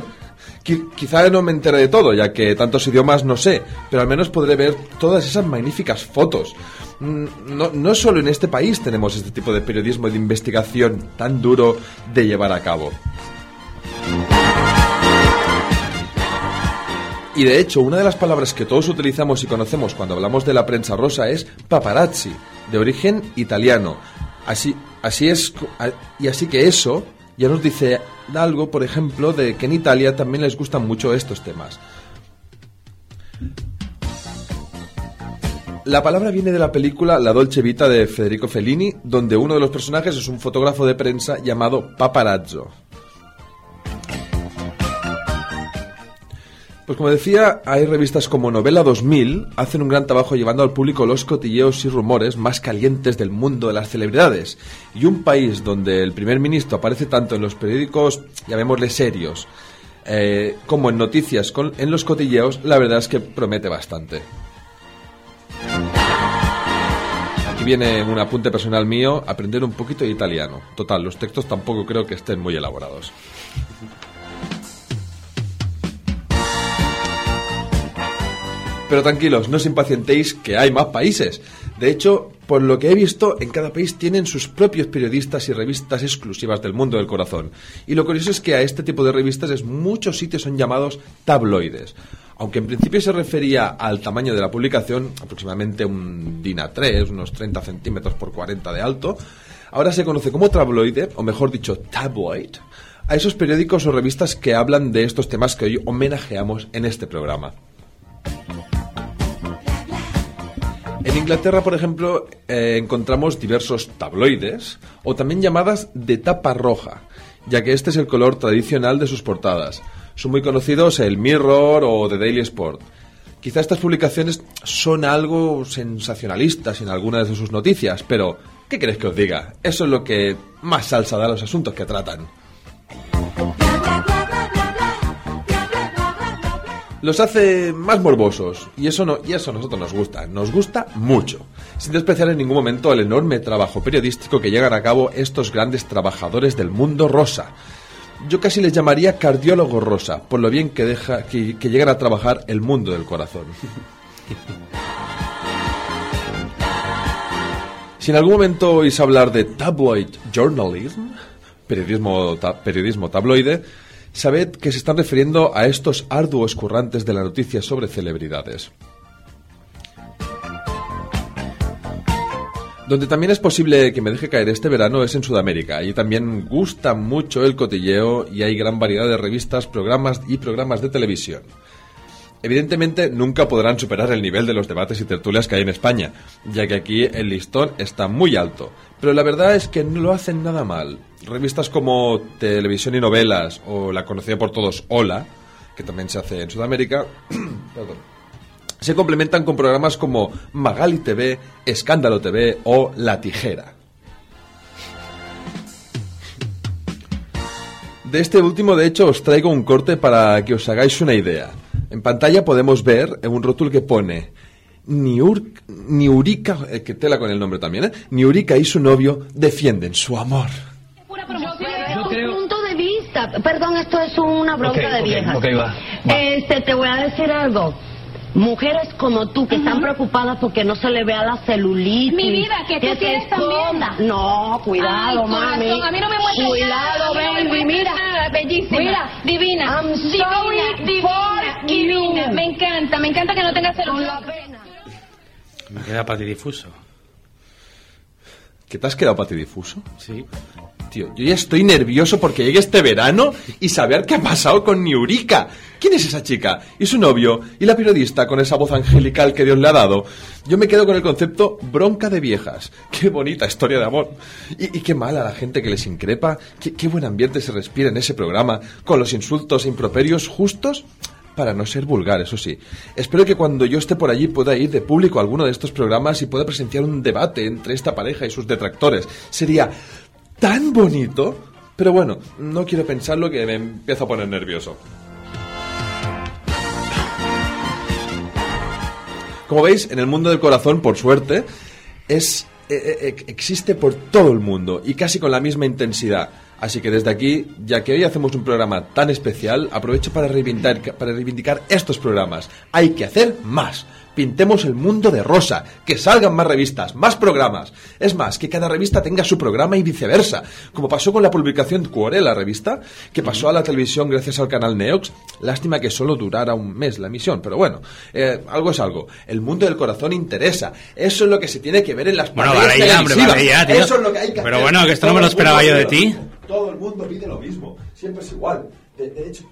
Qui- quizá no me entere de todo, ya que tantos idiomas no sé, pero al menos podré ver todas esas magníficas fotos. Mm, No, no solo en este país tenemos este tipo de periodismo de investigación tan duro de llevar a cabo. Y de hecho, una de las palabras que todos utilizamos y conocemos cuando hablamos de la prensa rosa es paparazzi, de origen italiano. Así, así es, y así que eso ya nos dice algo, por ejemplo, de que en Italia también les gustan mucho estos temas. La palabra viene de la película La Dolce Vita de Federico Fellini, donde uno de los personajes es un fotógrafo de prensa llamado paparazzo. Pues como decía, hay revistas como Novela 2000, hacen un gran trabajo llevando al público los cotilleos y rumores más calientes del mundo de las celebridades. Y un país donde el primer ministro aparece tanto en los periódicos, llamémosle serios, eh, como en noticias con- en los cotilleos, la verdad es que promete bastante. Aquí viene un apunte personal mío, aprender un poquito de italiano. Total, los textos tampoco creo que estén muy elaborados. Pero tranquilos, no os impacientéis que hay más países. De hecho, por lo que he visto, en cada país tienen sus propios periodistas y revistas exclusivas del mundo del corazón. Y lo curioso es que a este tipo de revistas es muchos sitios son llamados tabloides. Aunque en principio se refería al tamaño de la publicación, aproximadamente un DIN A3, unos 30 centímetros por 40 de alto, ahora se conoce como tabloide, o mejor dicho, tabloid, a esos periódicos o revistas que hablan de estos temas que hoy homenajeamos en este programa. En Inglaterra, por ejemplo, eh, encontramos diversos tabloides, o también llamadas de tapa roja, ya que este es el color tradicional de sus portadas. Son muy conocidos el Mirror o The Daily Sport. Quizá estas publicaciones son algo sensacionalistas en algunas de sus noticias, pero ¿qué queréis que os diga? Eso es lo que más salsa da a los asuntos que tratan. Los hace más morbosos y eso no y eso a nosotros nos gusta, nos gusta mucho. Sin despreciar en ningún momento el enorme trabajo periodístico que llegan a cabo estos grandes trabajadores del mundo rosa. Yo casi les llamaría cardiólogo rosa, por lo bien que deja que, que llegan a trabajar el mundo del corazón. Si en algún momento oís hablar de tabloid journalism, periodismo, ta- periodismo tabloide, sabed que se están refiriendo a estos arduos currantes de la noticia sobre celebridades. Donde también es posible que me deje caer este verano es en Sudamérica. Allí también gusta mucho el cotilleo y hay gran variedad de revistas, programas y programas de televisión. Evidentemente nunca podrán superar el nivel de los debates y tertulias que hay en España, ya que aquí el listón está muy alto. Pero la verdad es que no lo hacen nada mal. Revistas como Televisión y Novelas o la conocida por todos Hola, que también se hace en Sudamérica, se complementan con programas como Magali TV, Escándalo TV o La Tijera. De este último, de hecho, os traigo un corte para que os hagáis una idea. En pantalla podemos ver un rótulo que pone Niur, Niurica, eh, que tela con el nombre también, ¿eh? Niurica y su novio defienden su amor. Yo creo... punto de vista. Perdón, esto es una bronca de ok, viejas. va, Este, te voy a decir algo. Mujeres como tú que están preocupadas porque no se le vea la celulitis. Mi vida, que tú se tienes también. No, cuidado, Ay, mami. corazón, a mí no me muestres Cuidado, nada, no baby, mira. nada, bellísima, Mira. divina, I'm divina, sorry divina, for divina. you. Me encanta, me encanta que no tengas celular. Me queda patidifuso. ¿Que te has quedado patidifuso? Sí. Tío, yo ya estoy nervioso porque llegue este verano y saber qué ha pasado con Niurica. ¿Quién es esa chica? ¿Y su novio? ¿Y la periodista con esa voz angelical que Dios le ha dado? Yo me quedo con el concepto bronca de viejas. Qué bonita historia de amor. Y, y qué mala la gente que les increpa. Qué, qué buen ambiente se respira en ese programa, con los insultos e improperios justos para no ser vulgar, eso sí. Espero que cuando yo esté por allí pueda ir de público a alguno de estos programas y pueda presenciar un debate entre esta pareja y sus detractores. Sería tan bonito. Pero bueno, no quiero pensarlo que me empiezo a poner nervioso. Como veis, en el mundo del corazón, por suerte, es eh, eh, existe por todo el mundo y casi con la misma intensidad. Así que desde aquí, ya que hoy hacemos un programa tan especial, aprovecho para reivindicar, para reivindicar estos programas. Hay que hacer más. Pintemos el mundo de rosa, que salgan más revistas, más programas. Es más, que cada revista tenga su programa y viceversa. Como pasó con la publicación Cuore, la revista, que pasó a la televisión gracias al canal Neox. Lástima que solo durara un mes la emisión, pero bueno, eh, algo es algo. El mundo del corazón interesa. Eso es lo que se tiene que ver en las Bueno, vale ya, hombre, vale ya, tío. Eso es lo que hay que Pero hacer. bueno, que esto no me lo esperaba yo de ti. Todo el mundo pide lo mismo. Siempre es igual. De, de hecho,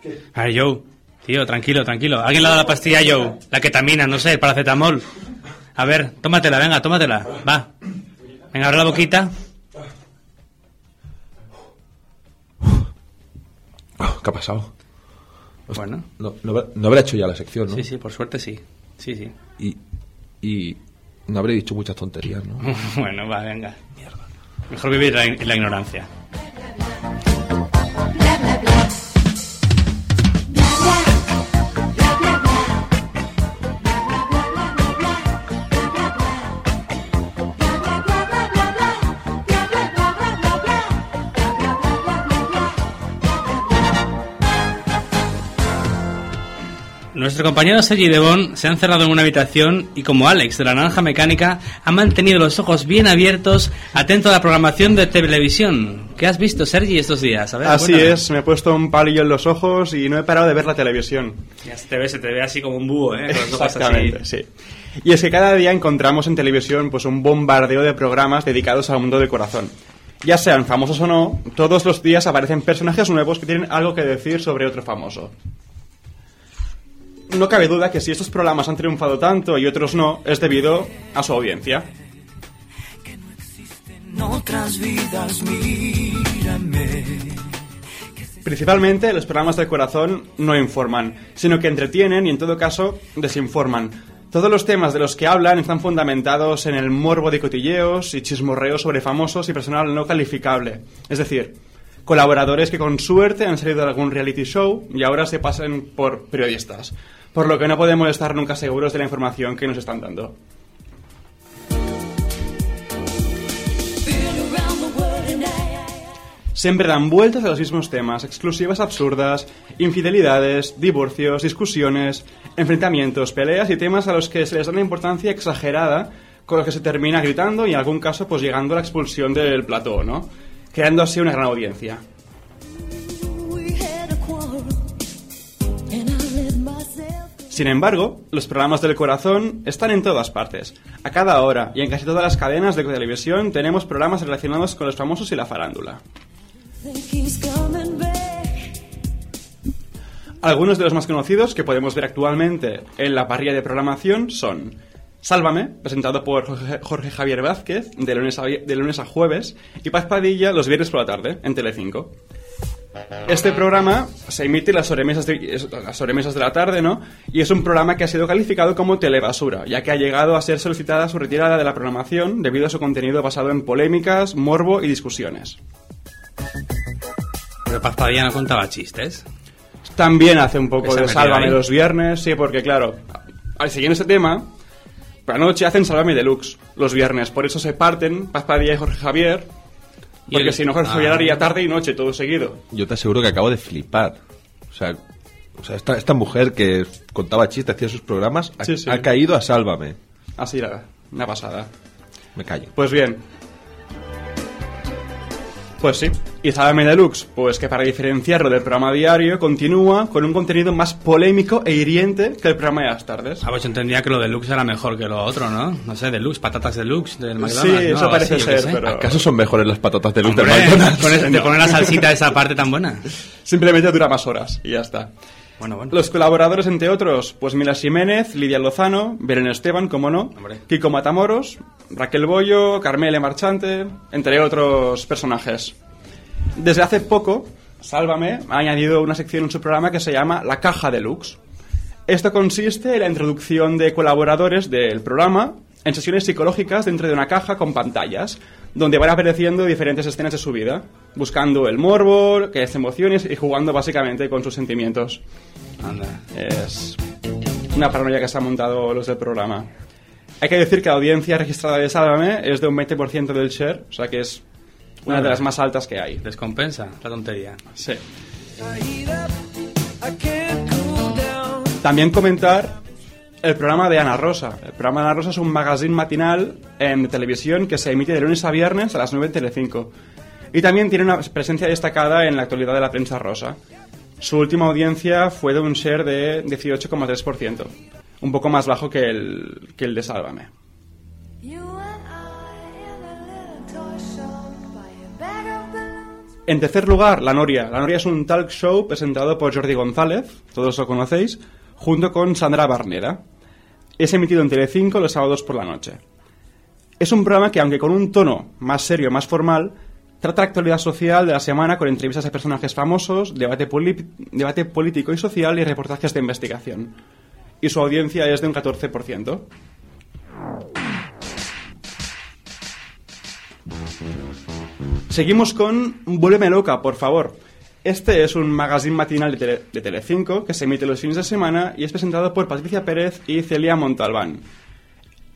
que... A ver, Joe. Tío, tranquilo, tranquilo. Alguien le ha dado la pastilla a Joe. La ketamina, no sé, el paracetamol. A ver, tómatela, venga, tómatela. Va. Venga, abre la boquita. ¿Qué ha pasado? Bueno. No, no, no habrá hecho ya la sección, ¿no? Sí, sí, por suerte sí. Sí, sí. Y, y no habré dicho muchas tonterías, ¿no? bueno, va, venga. Mejor vivir en la ignorancia. Nuestro compañero Sergi Devon se ha encerrado en una habitación y como Alex de la Naranja Mecánica ha mantenido los ojos bien abiertos, atento a la programación de televisión. ¿Qué has visto, Sergi, estos días? A ver, Así cuéntame. es, me he puesto un palillo en los ojos y no he parado de ver la televisión. Ya se te ve, se te ve así como un búho, ¿eh? Con los ojos así. Exactamente, sí. Y es que cada día encontramos en televisión pues un bombardeo de programas dedicados al mundo del corazón. Ya sean famosos o no, todos los días aparecen personajes nuevos que tienen algo que decir sobre otro famoso. No cabe duda que si estos programas han triunfado tanto y otros no, es debido a su audiencia. Principalmente los programas del corazón no informan, sino que entretienen y en todo caso desinforman. Todos los temas de los que hablan están fundamentados en el morbo de cotilleos y chismorreos sobre famosos y personal no calificable. Es decir, colaboradores que con suerte han salido de algún reality show y ahora se pasan por periodistas. Por lo que no podemos estar nunca seguros de la información que nos están dando. Siempre dan vueltas a los mismos temas, exclusivas absurdas, infidelidades, divorcios, discusiones, enfrentamientos, peleas y temas a los que se les da una importancia exagerada, con los que se termina gritando y en algún caso pues llegando a la expulsión del plató, ¿no? Creando así una gran audiencia. Sin embargo, los programas del corazón están en todas partes. A cada hora y en casi todas las cadenas de televisión tenemos programas relacionados con los famosos y la farándula. Algunos de los más conocidos que podemos ver actualmente en la parrilla de programación son Sálvame, presentado por Jorge, Jorge Javier Vázquez, de lunes, a, de lunes a jueves, y Paz Padilla los viernes por la tarde, en Telecinco. Este programa se emite en las sobremesas, de, las sobremesas de la tarde, ¿no? Y es un programa que ha sido calificado como telebasura, ya que ha llegado a ser solicitada su retirada de la programación debido a su contenido basado en polémicas, morbo y discusiones. Pero Paz Padilla no contaba chistes. También hace un poco ¿Se ha de Sálvame ahí? los viernes, sí, porque claro, al siguiendo este tema, por la noche hacen Sálvame Deluxe los viernes, por eso se parten Paz Padilla y Jorge Javier, porque si no Jorge Ah. Javier haría tarde y noche todo seguido. Yo te aseguro que acabo de flipar. O sea, o sea esta, esta mujer que contaba chistes, hacía sus programas, ha, Sí, sí. ha caído a Sálvame. Así era, una pasada. Me callo. Pues bien. Pues sí. Y Sálvame Deluxe, pues que para diferenciarlo del programa diario, continúa con un contenido más polémico e hiriente que el programa de las tardes. Ah, pues yo entendía que lo deluxe era mejor que lo otro, ¿no? No sé, deluxe, patatas deluxe del McDonald's. Sí, ¿no? eso parece ser, pero- ¿Acaso son mejores las patatas de luz del Hombre, McDonald's? con ese- de poner la salsita esa parte tan buena. Simplemente dura más horas y ya está. Bueno, bueno. Los colaboradores, entre otros, pues Mila Jiménez, Lidia Lozano, Belén Esteban, como no, Kiko Matamoros, Raquel Bollo, Carmele Marchante, entre otros personajes. Desde hace poco, Sálvame ha añadido una sección en su programa que se llama La Caja Deluxe. Esto consiste en la introducción de colaboradores del programa en sesiones psicológicas dentro de una caja con pantallas, donde van apareciendo diferentes escenas de su vida, buscando el morbo, que es emociones y jugando básicamente con sus sentimientos. Anda. Es una paranoia que se han montado los del programa. Hay que decir que la audiencia registrada de Sálvame es de un 20% del share, o sea que es una de las más altas que hay. Descompensa la tontería. Sí. También comentar el programa de Ana Rosa. El programa de Ana Rosa es un magazine matinal en televisión que se emite de lunes a viernes a las 9 en Telecinco. Y también tiene una presencia destacada en la actualidad de la prensa rosa. Su última audiencia fue de un share de 18,3%. Un poco más bajo que el, que el de Sálvame. En tercer lugar, La Noria. La Noria es un talk show presentado por Jordi González, todos lo conocéis, junto con Sandra Barnera. Es emitido en Telecinco los sábados por la noche. Es un programa que, aunque con un tono más serio, más formal, trata la actualidad social de la semana con entrevistas a personajes famosos, debate, debate político y social y reportajes de investigación. Y su audiencia es de un 14%. Seguimos con Vuélveme loca, por favor. Este es un magazine matinal de, Tele- Telecinco que se emite los fines de semana y es presentado por Patricia Pérez y Celia Montalbán.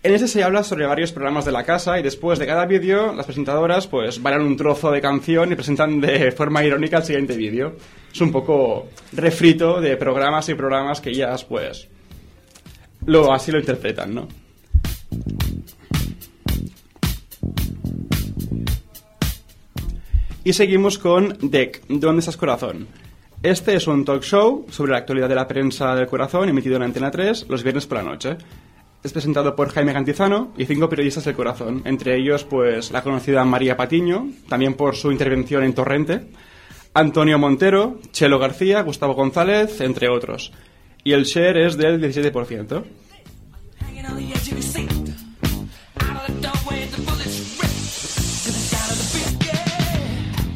En este se habla sobre varios programas de la casa y después de cada vídeo las presentadoras pues bailan un trozo de canción y presentan de forma irónica el siguiente vídeo. Es un poco refrito de programas y programas que ellas pues lo, así lo interpretan, ¿no? Y seguimos con DEC, ¿Dónde estás corazón? Este es un talk show sobre la actualidad de la prensa del corazón emitido en Antena 3 los viernes por la noche. Es presentado por Jaime Cantizano y cinco periodistas del corazón, entre ellos pues la conocida María Patiño, también por su intervención en Torrente, Antonio Montero, Chelo García, Gustavo González, entre otros. Y el share es del 17%.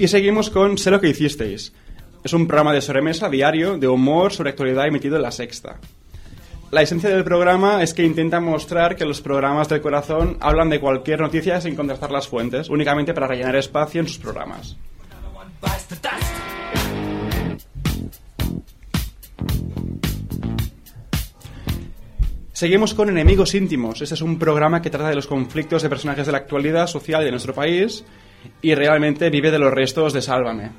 Y seguimos con Sé lo que hicisteis. Es un programa de sobremesa diario de humor sobre actualidad emitido en la sexta. La esencia del programa es que intenta mostrar que los programas del corazón hablan de cualquier noticia sin contrastar las fuentes, únicamente para rellenar espacio en sus programas. Seguimos con Enemigos íntimos. Este es un programa que trata de los conflictos de personajes de la actualidad social de nuestro país y realmente vive de los restos de Sálvame.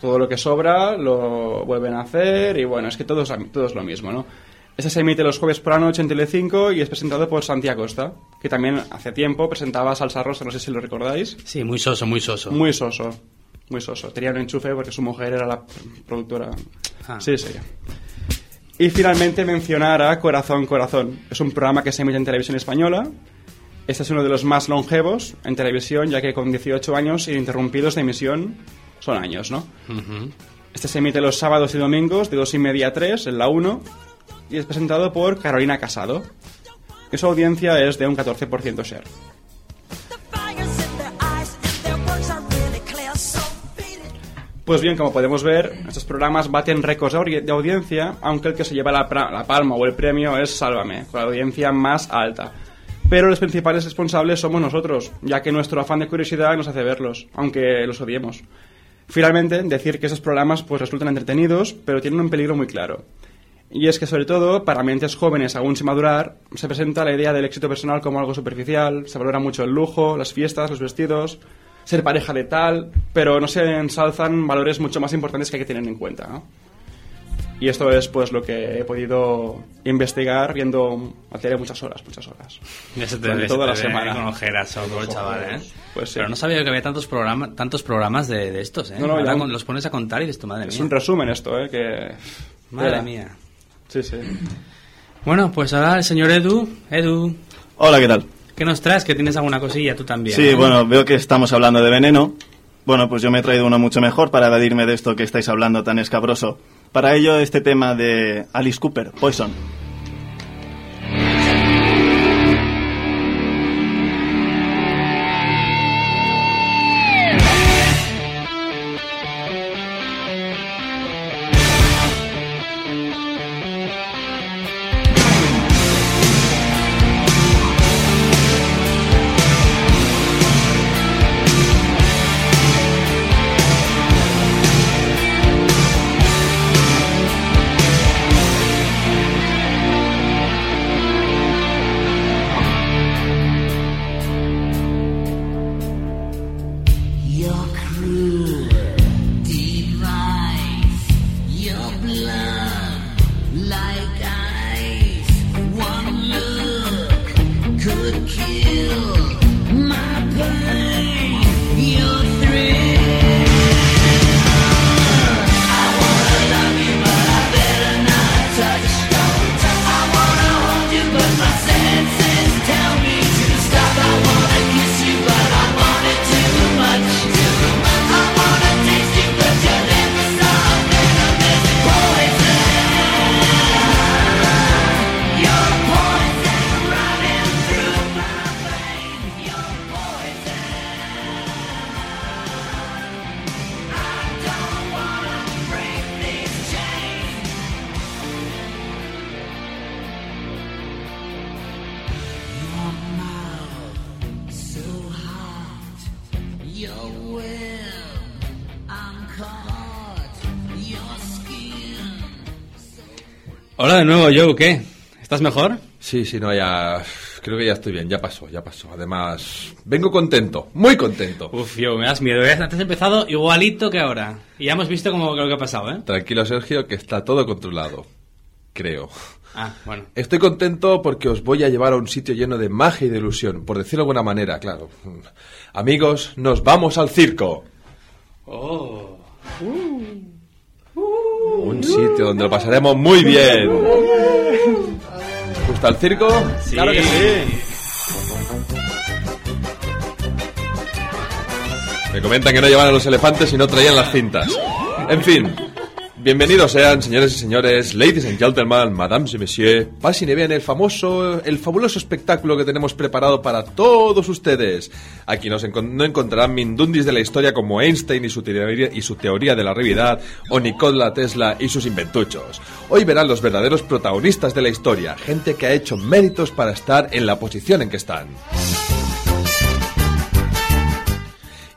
Todo lo que sobra lo vuelven a hacer y bueno, es que todo es, todo es lo mismo, ¿no? Este se emite los jueves por la noche en Telecinco y es presentado por Santiago Costa, que también hace tiempo presentaba Salsa Rosa, no sé si lo recordáis. Sí, muy soso, muy soso. Muy soso, muy soso. Tenía un enchufe porque su mujer era la productora. Ah. Sí, sí. Y finalmente mencionar a Corazón Corazón. Es un programa que se emite en televisión española. Este es uno de los más longevos en televisión, ya que con 18 años ininterrumpidos de emisión son años, ¿no? Ujú. Este se emite los sábados y domingos de 2 y media a 3 en la 1 y es presentado por Carolina Casado. Y su audiencia es de un 14% share. Pues bien, como podemos ver, estos programas baten récords de audi- de audiencia, aunque el que se lleva la, la palma o el premio es Sálvame, con la audiencia más alta. Pero los principales responsables somos nosotros, ya que nuestro afán de curiosidad nos hace verlos, aunque los odiemos. Finalmente, decir que esos programas pues resultan entretenidos, pero tienen un peligro muy claro. Y es que, sobre todo, para mentes jóvenes aún sin madurar, se presenta la idea del éxito personal como algo superficial, se valora mucho el lujo, las fiestas, los vestidos, ser pareja de tal, pero no se ensalzan valores mucho más importantes que hay que tener en cuenta. Y esto es pues lo que he podido investigar viendo tele muchas horas, muchas horas. Ya se te ve, toda se la ve semana. con ojeras, o el chaval, ¿eh? Pues sí. Pero no sabía que había tantos, programa, tantos programas de, de estos, ¿eh? No, no, Ahora ya- con- los pones a contar y dices, tu madre Es mía. un resumen esto, ¿eh? Que... Madre mía. Sí, sí. Bueno, pues ahora el señor Edu. Edu, Hola, ¿qué tal? ¿qué nos traes? Que tienes alguna cosilla tú también. Sí, ¿no? bueno, veo que estamos hablando de veneno. Bueno, pues yo me he traído uno mucho mejor para evadirme de esto que estáis hablando tan escabroso. Para ello, este tema de Alice Cooper, Poison. Joe, ¿qué? ¿Estás mejor? Sí, sí, no, ya. Creo que ya estoy bien, ya pasó, ya pasó. Además, vengo contento, muy contento. Uf, Joe, me das miedo. ¿eh? Antes has empezado igualito que ahora. Y ya hemos visto como lo que ha pasado, ¿eh? Tranquilo, Sergio, que está todo controlado. Creo. Ah, bueno. Estoy contento porque os voy a llevar a un sitio lleno de magia y de ilusión, por decirlo de alguna manera, claro. Amigos, nos vamos al circo. Oh. Un sitio donde lo pasaremos muy bien. ¿Os gusta el circo? Claro que sí. Me comentan que no llevan a los elefantes y no traían las cintas. En fin, Bienvenidos sean, señores y señores, ladies and gentlemen, madame y monsieur. Pasen y vean el famoso, el fabuloso espectáculo que tenemos preparado para todos ustedes. Aquí nos encon- no encontrarán mindundis de la historia como Einstein y su, teoría, y su teoría de la realidad, o Nikola Tesla y sus inventuchos. Hoy verán los verdaderos protagonistas de la historia, gente que ha hecho méritos para estar en la posición en que están.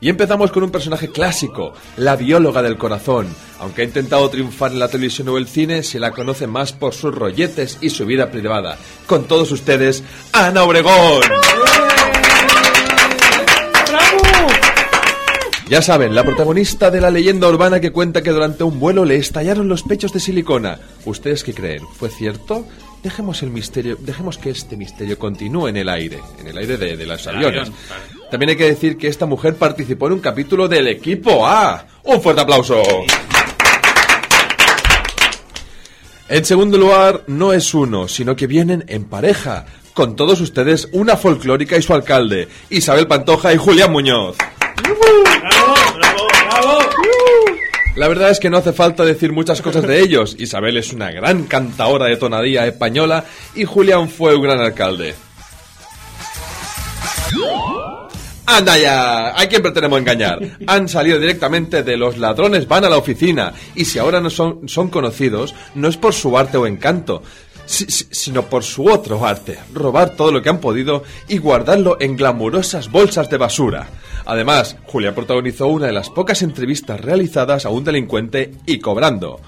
Y empezamos con un personaje clásico, la bióloga del corazón. Aunque ha intentado triunfar en la televisión o el cine, se la conoce más por sus rolletes y su vida privada. Con todos ustedes, Ana Obregón. Ya saben, la protagonista de la leyenda urbana que cuenta que durante un vuelo le estallaron los pechos de silicona. ¿Ustedes qué creen? ¿Fue cierto? Dejemos el misterio, dejemos que este misterio continúe en el aire, en el aire de, de los aviones. avión, vale. También hay que decir que esta mujer participó en un capítulo del equipo A. ¡Un fuerte aplauso! En segundo lugar, no es uno, sino que vienen en pareja. Con todos ustedes, una folclórica y su alcalde, Isabel Pantoja y Julián Muñoz. La verdad es que no hace falta decir muchas cosas de ellos. Isabel es una gran cantaora de tonadía española y Julián fue un gran alcalde. ¡Anda ya! ¿A quién pretendemos engañar? Han salido directamente de los ladrones van a la oficina y si ahora no son, son conocidos, no es por su arte o encanto, si- si- sino por su otro arte, robar todo lo que han podido y guardarlo en glamurosas bolsas de basura. Además, Julia protagonizó una de las pocas entrevistas realizadas a un delincuente y cobrando.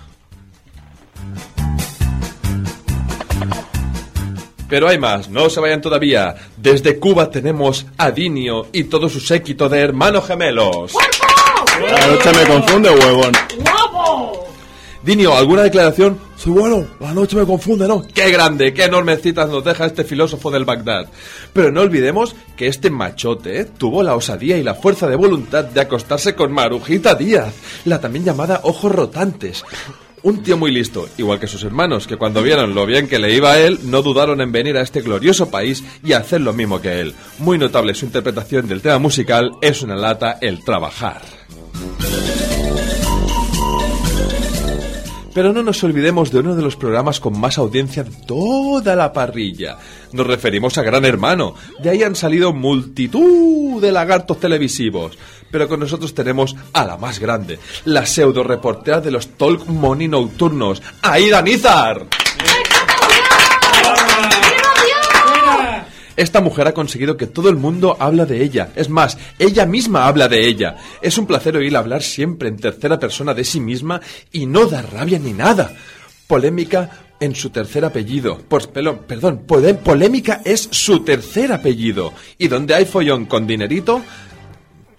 Pero hay más, no se vayan todavía. Desde Cuba tenemos a Dinio y todo su séquito de hermanos gemelos. La noche me confunde, huevón. Dinio, ¿alguna declaración? Sí, bueno, la noche me confunde, ¿no? ¡Qué grande, qué enormes citas nos deja este filósofo del Bagdad! Pero no olvidemos que este machote tuvo la osadía y la fuerza de voluntad de acostarse con Marujita Díaz, la también llamada Ojos Rotantes. Un tío muy listo, igual que sus hermanos, que cuando vieron lo bien que le iba a él, no dudaron en venir a este glorioso país y hacer lo mismo que él. Muy notable su interpretación del tema musical Es una lata el trabajar. Pero no nos olvidemos de uno de los programas con más audiencia de toda la parrilla. Nos referimos a Gran Hermano. De ahí han salido multitud de lagartos televisivos. Pero con nosotros tenemos a la más grande, la pseudo reportera de los talk money nocturnos, Aida Nizar. Esta mujer ha conseguido que todo el mundo habla de ella. Es más, ella misma habla de ella. Es un placer oírla hablar siempre en tercera persona de sí misma y no da rabia ni nada. Polémica en su tercer apellido. Pues, perdón, pole- polémica es su tercer apellido. Y donde hay follón con dinerito,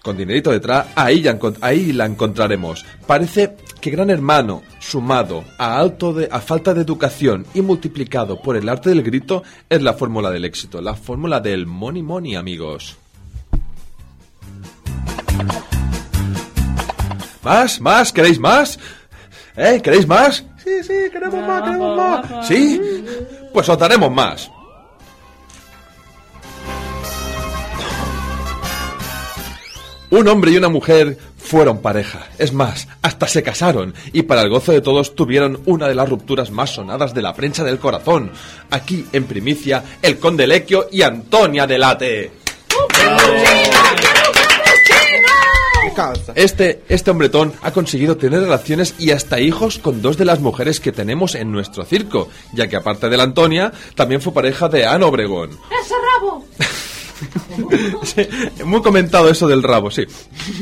con dinerito detrás, ahí, ya ahí la encontraremos. Parece que Gran Hermano, sumado a, alto de, a falta de educación y multiplicado por el arte del grito, es la fórmula del éxito, la fórmula del money money, amigos. ¿Más? ¿Más? ¿Queréis más? ¿Eh? ¿Queréis más? Sí, sí, queremos más, queremos más. ¿Sí? Pues os daremos más. Un hombre y una mujer fueron pareja. Es más, hasta se casaron y para el gozo de todos tuvieron una de las rupturas más sonadas de la prensa del corazón. Aquí, en primicia, el conde Lequio y Antonia Delate. Este, este hombretón ha conseguido tener relaciones y hasta hijos con dos de las mujeres que tenemos en nuestro circo, ya que aparte de la Antonia, también fue pareja de Ana Obregón. ¡Ese rabo! Sí, muy comentado eso del rabo, sí.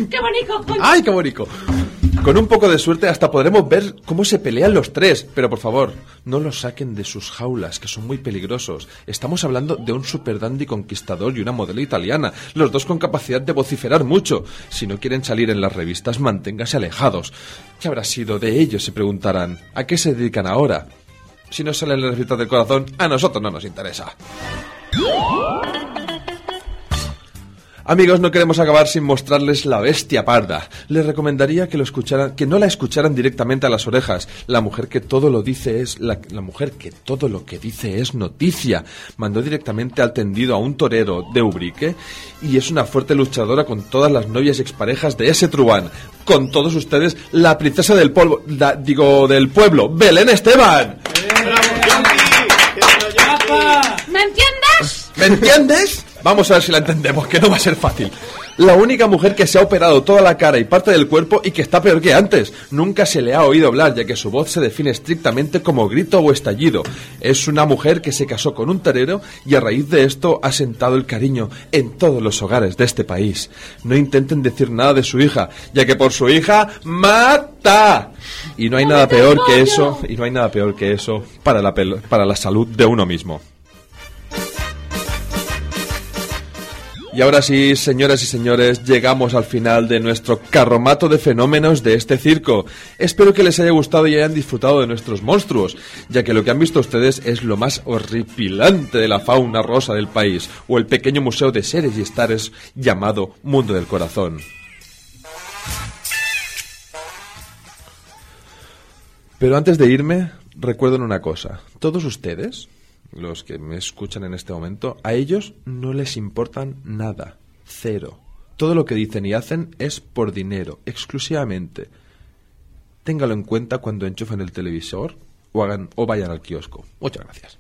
¡Qué bonito, coño! ¡Ay, qué bonito! Con un poco de suerte hasta podremos ver cómo se pelean los tres. Pero por favor, no los saquen de sus jaulas, que son muy peligrosos. Estamos hablando de un super dandy conquistador y una modelo italiana, los dos con capacidad de vociferar mucho. Si no quieren salir en las revistas, manténgase alejados. ¿Qué habrá sido de ellos? Se preguntarán. ¿A qué se dedican ahora? Si no salen en las revistas del corazón, a nosotros no nos interesa. Amigos, no queremos acabar sin mostrarles la bestia parda. Les recomendaría que lo escucharan, que no la escucharan directamente a las orejas. La mujer que todo lo dice es la, la mujer que todo lo que dice es noticia. Mandó directamente al tendido a un torero de Ubrique y es una fuerte luchadora con todas las novias y exparejas de ese truán. Con todos ustedes, la princesa del polvo, la- digo del pueblo, Belén Esteban. ¿Me entiendes? ¿Me entiendes? Vamos a ver si la entendemos, que no va a ser fácil. La única mujer que se ha operado toda la cara y parte del cuerpo y que está peor que antes. Nunca se le ha oído hablar, ya que su voz se define estrictamente como grito o estallido. Es una mujer que se casó con un torero y a raíz de esto ha sentado el cariño en todos los hogares de este país. No intenten decir nada de su hija, ya que por su hija mata. Y no hay nada peor que eso, y no hay nada peor que eso para la, para la salud de uno mismo. Y ahora sí, señoras y señores, llegamos al final de nuestro carromato de fenómenos de este circo. Espero que les haya gustado y hayan disfrutado de nuestros monstruos, ya que lo que han visto ustedes es lo más horripilante de la fauna rosa del país, o el pequeño museo de seres y estares llamado Mundo del Corazón. Pero antes de irme, recuerden una cosa. Todos ustedes, los que me escuchan en este momento, a ellos no les importan nada. Cero. Todo lo que dicen y hacen es por dinero, exclusivamente. Téngalo en cuenta cuando enchufen el televisor o, hagan, o vayan al kiosco. Muchas gracias.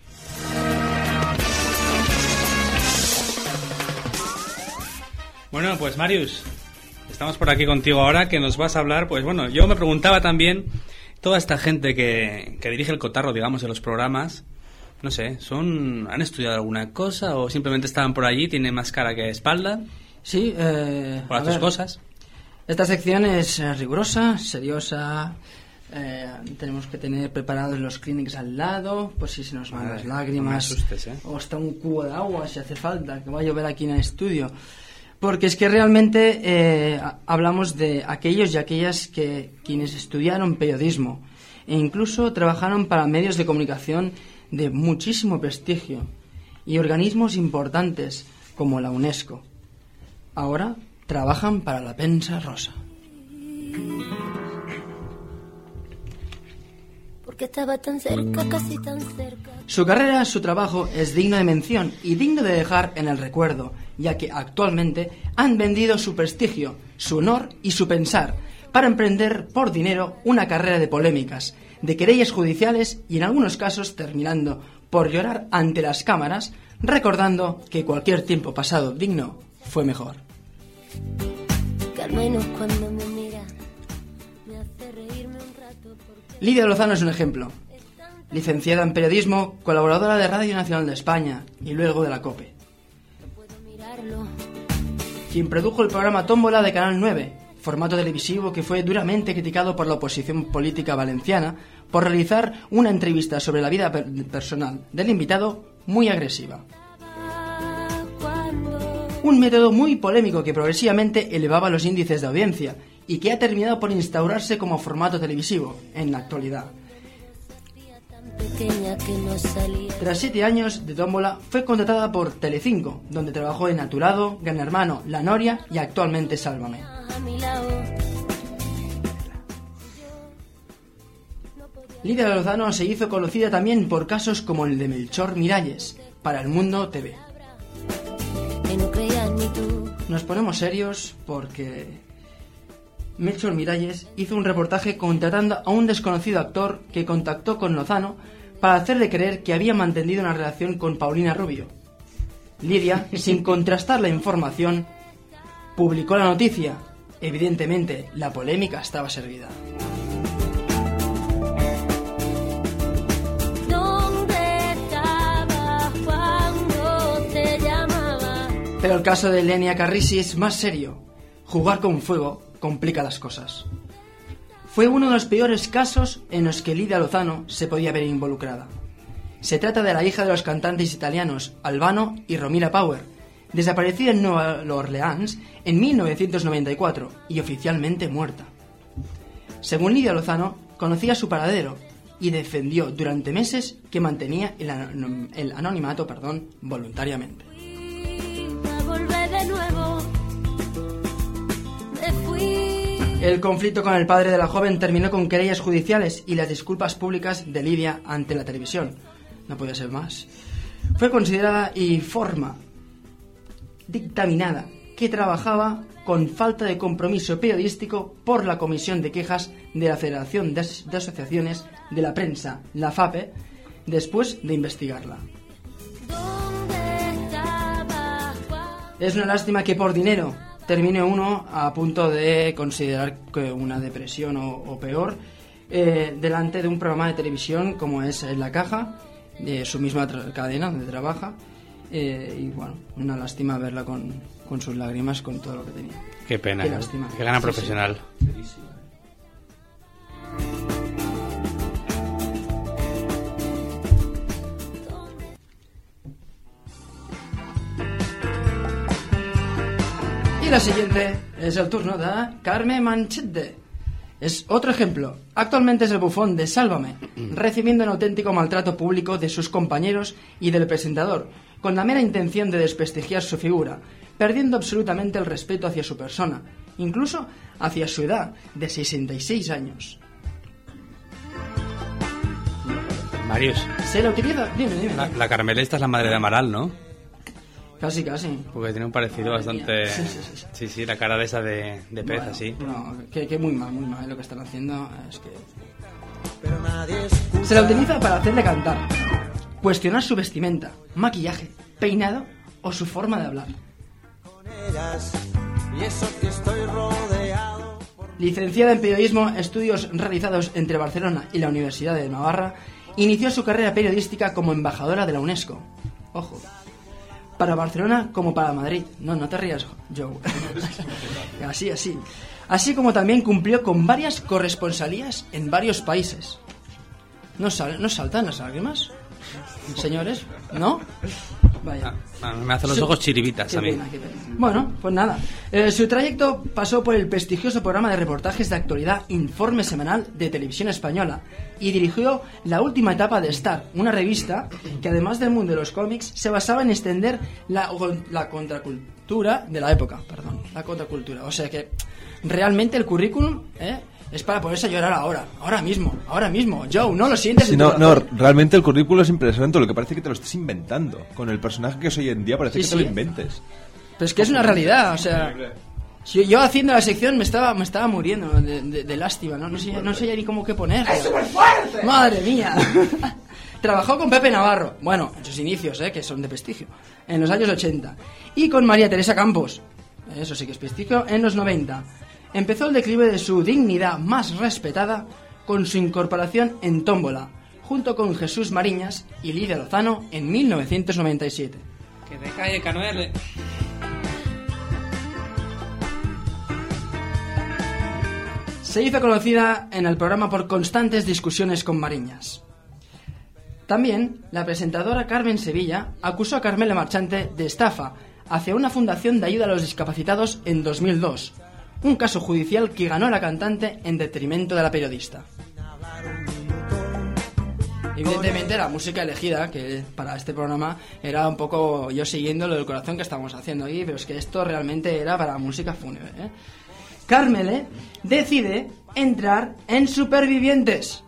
Bueno, pues Marius, estamos por aquí contigo ahora que nos vas a hablar, pues bueno, yo me preguntaba también, toda esta gente que, que dirige el cotarro, digamos, de los programas, no sé, son ¿han estudiado alguna cosa o simplemente estaban por allí, tienen más cara que espalda? Sí, eh, Por ver, cosas. Esta sección es eh, rigurosa, seriosa. eh, tenemos que tener preparados los clínicos al lado, por si se nos van Madre, las no lágrimas. asustes, ¿eh? O hasta un cubo de agua si hace falta, que va a llover aquí en el estudio. Porque es que realmente eh, hablamos de aquellos y aquellas que quienes estudiaron periodismo e incluso trabajaron para medios de comunicación de muchísimo prestigio y organismos importantes como la UNESCO. Ahora trabajan para la prensa rosa. Porque estaba tan cerca, casi tan cerca. Su carrera, su trabajo es digno de mención y digno de dejar en el recuerdo, ya que actualmente han vendido su prestigio, su honor y su pensar para emprender por dinero una carrera de polémicas, de querellas judiciales y en algunos casos terminando por llorar ante las cámaras, recordando que cualquier tiempo pasado digno fue mejor. Lidia Lozano es un ejemplo. Licenciada en periodismo, colaboradora de Radio Nacional de España y luego de la COPE. quien produjo el programa Tómbola de Canal 9, formato televisivo que fue duramente criticado por la oposición política valenciana por realizar una entrevista sobre la vida per- personal del invitado muy agresiva. Un método muy polémico que progresivamente elevaba los índices de audiencia y que ha terminado por instaurarse como formato televisivo en la actualidad. Pequeña que no salía. Tras siete años de tómbola, fue contratada por Telecinco, donde trabajó en Naturado, Gran Hermano, La Noria y actualmente Sálvame. Lidia Lozano se hizo conocida también por casos como el de Melchor Miralles, para El Mundo TV. Nos ponemos serios porque Melchor Miralles hizo un reportaje contratando a un desconocido actor que contactó con Lozano para hacerle creer que había mantenido una relación con Paulina Rubio. Lidia, sin contrastar la información, publicó la noticia. Evidentemente, la polémica estaba servida. Pero el caso de Lenia Carrisi es más serio. Jugar con fuego complica las cosas. Fue uno de los peores casos en los que Lidia Lozano se podía ver involucrada. Se trata de la hija de los cantantes italianos Albano y Romina Power, desaparecida en Nueva Orleans en 1994 y oficialmente muerta. Según Lidia Lozano, conocía su paradero y defendió durante meses que mantenía el, anon- el anonimato perdón, voluntariamente. Volver de nuevo. El conflicto con el padre de la joven terminó con querellas judiciales y las disculpas públicas de Lidia ante la televisión. No podía ser más. Fue considerada y forma dictaminada que trabajaba con falta de compromiso periodístico por la Comisión de Quejas de la Federación de, As- de Asociaciones de la Prensa, la FAPE, después de investigarla. Es una lástima que por dinero termine uno a punto de considerar que una depresión o, o peor eh, delante de un programa de televisión como es La Caja, de su misma cadena donde trabaja. eh, y bueno, una lástima verla con, con sus lágrimas, con todo lo que tenía. Qué pena. Qué lástima. Qué gana Sí, profesional. La siguiente es el turno de Carme Manchete. Es otro ejemplo. Actualmente es el bufón de Sálvame, recibiendo un auténtico maltrato público de sus compañeros y del presentador, con la mera intención de desprestigiar su figura, perdiendo absolutamente el respeto hacia su persona, incluso hacia su edad, de 66 años. Marius, ¿Se la utiliza? Dime, dime. la, la Carmela esta es la madre de Amaral, ¿no? Casi, casi. Porque tiene un parecido bastante... Sí, sí, sí, Sí, sí, la cara de esa de, de pez, Bueno, así. No, que, que muy mal, muy mal lo que están haciendo. Es que. Se la utiliza para hacerle cantar, cuestionar su vestimenta, maquillaje, peinado o su forma de hablar. Y eso que estoy rodeado. Licenciada en periodismo, estudios realizados entre Barcelona y la Universidad de Navarra, inició su carrera periodística como embajadora de la UNESCO. Ojo. Para Barcelona como para Madrid. No, no te rías, Joe. así, así. Así como también cumplió con varias corresponsalías en varios países. ¿No, sal- ¿no saltan las lágrimas? Señores, ¿no? Vaya. Ah, me hacen los Su- ojos chiribitas a mí. pena, qué pena. Bueno, pues nada. Eh, su trayecto pasó por el prestigioso programa de reportajes de actualidad Informe Semanal de Televisión Española y dirigió la última etapa de Star, una revista que además del mundo de los cómics se basaba en extender la, la contracultura de la época, perdón, la contracultura. O sea que realmente el currículum ¿eh? Es para ponerse a llorar ahora, ahora mismo, ahora mismo. Joe, no lo sientes Sí, en tu no, no, realmente el currículo es impresionante, lo que parece que te lo estés inventando. Con el personaje que es hoy en día parece Sí, que te sí. lo inventes. Pero es que es una realidad, o sea... yo haciendo la sección me estaba, me estaba muriendo de, de- de lástima, ¿no? No sé, no sé ya ni cómo qué poner. ¡Madre mía! Trabajó con Pepe Navarro, bueno, en sus inicios, ¿eh? que son de prestigio, en los años 80. Y con María Teresa Campos, eso sí que es prestigio, en los 90. Empezó el declive de su dignidad más respetada con su incorporación en Tómbola, junto con Jesús Mariñas y Lidia Lozano en 1997. Que te calle, Canuel. Se hizo conocida en el programa por constantes discusiones con Mariñas. También, la presentadora Carmen Sevilla acusó a Carmela Marchante de estafa hacia una fundación de ayuda a los discapacitados en 2002, un caso judicial que ganó la cantante en detrimento de la periodista. Evidentemente la música elegida, que para este programa era un poco yo siguiendo lo del corazón que estábamos haciendo ahí, pero es que esto realmente era para música fúnebre. ¿eh? Carmele decide entrar en Supervivientes.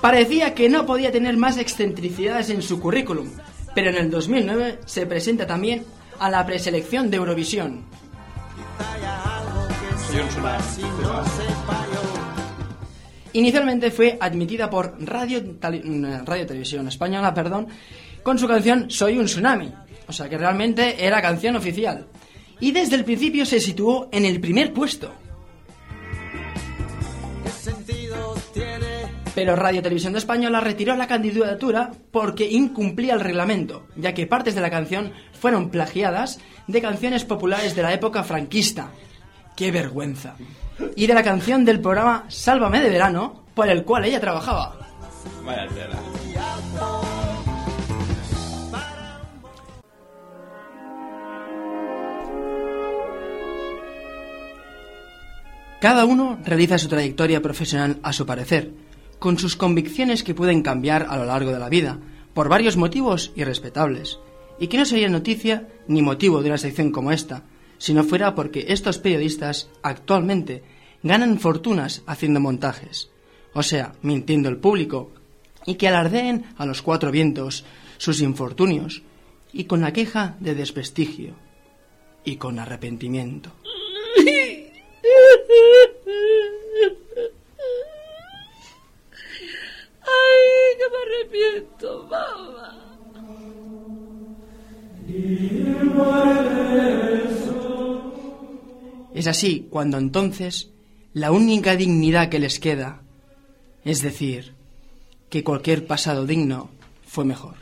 Parecía que no podía tener más excentricidades en su currículum, pero en el 2009 se presenta también a la preselección de Eurovisión. Inicialmente fue admitida por Radio, mm, Radio Televisión Española, perdón, con su canción Soy un tsunami, o sea que realmente era canción oficial. Y desde el principio se situó en el primer puesto. Pero Radio Televisión Española retiró la candidatura porque incumplía el reglamento, ya que partes de la canción fueron plagiadas de canciones populares de la época franquista. ¡Qué vergüenza! Y de la canción del programa Sálvame de Verano, por el cual ella trabajaba. Vaya tela. Cada uno realiza su trayectoria profesional a su parecer, con sus convicciones que pueden cambiar a lo largo de la vida, por varios motivos irrespetables. y que no sería noticia ni motivo de una sección como esta, si no fuera porque estos periodistas actualmente ganan fortunas haciendo montajes, o sea, mintiendo al público, y que alardeen a los cuatro vientos sus infortunios, y con la queja de desprestigio, y con arrepentimiento. Ay, que me arrepiento, mamá. Es así cuando entonces la única dignidad que les queda, es decir, que cualquier pasado digno fue mejor.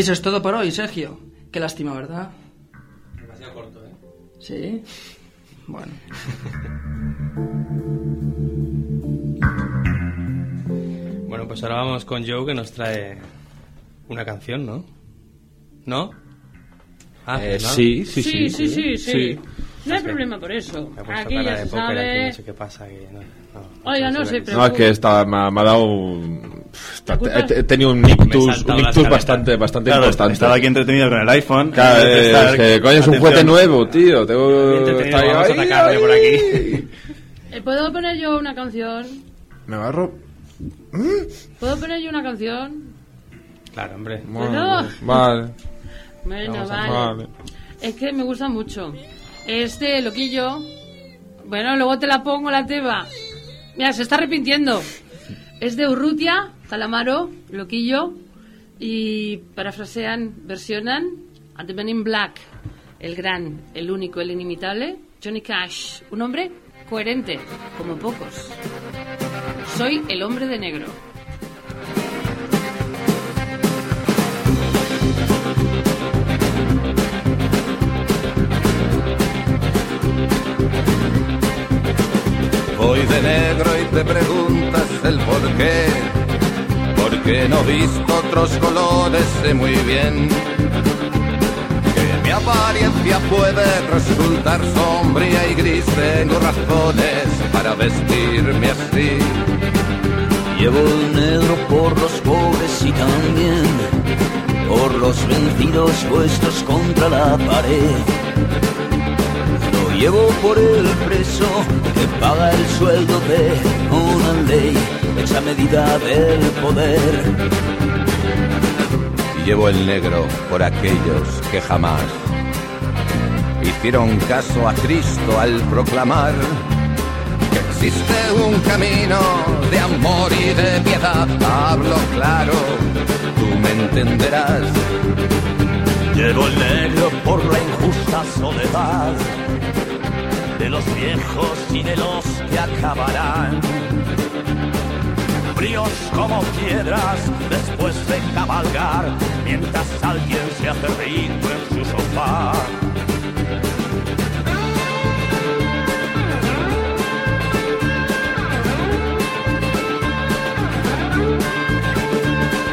Y eso es todo por hoy, Sergio. Qué lástima, ¿verdad? Demasiado corto, ¿eh? Sí. Bueno. Bueno, pues ahora vamos con Joe que nos trae una canción, ¿no? ¿No? Ah, Eh, ¿no? sí, sí, Sí, sí, sí, sí. sí. No hay problema por eso. Me ha puesto Aquí ya se sabe. no sé qué pasa. Aquí, no, no. Oiga, no se No, es que está, me, ha- me ha dado. un- ¿La culpa? He, he tenido un ictus, un ictus bastante, bastante Claro, importante. estaba aquí entretenido con el iPhone. Claro, es que, coño, es un juguete nuevo, tío. Tengo, está ahí, vamos a ahí. por aquí. Eh, ¿Puedo poner yo una canción? Me agarro. ¿Puedo poner yo una canción? Claro, hombre. Bueno. Vale. Bueno, vale. Vale. Es que me gusta mucho. Este loquillo. Bueno, luego te la pongo la teba. Mira, se está arrepintiendo. Es de Urrutia, Calamaro, loquillo. Y parafrasean, versionan a The in Black. El gran, el único, el inimitable, Johnny Cash. Un hombre coherente, como pocos. Soy el hombre de negro. Voy de negro y te preguntas el por qué. Porque no visto otros colores, sé muy bien que mi apariencia puede resultar sombría y gris. Tengo razones para vestirme así. Llevo el negro por los pobres y también por los vencidos puestos contra la pared. Lo llevo por el preso que paga el sueldo de una ley hecha medida del poder. Llevo el negro por aquellos que jamás hicieron caso a Cristo al proclamar que existe un camino de amor y de piedad. Hablo claro, tú me entenderás. Llevo el negro por la injusta soledad de los viejos y de los que acabarán. Fríos como piedras después de cabalgar, mientras alguien se hace rico en su sofá.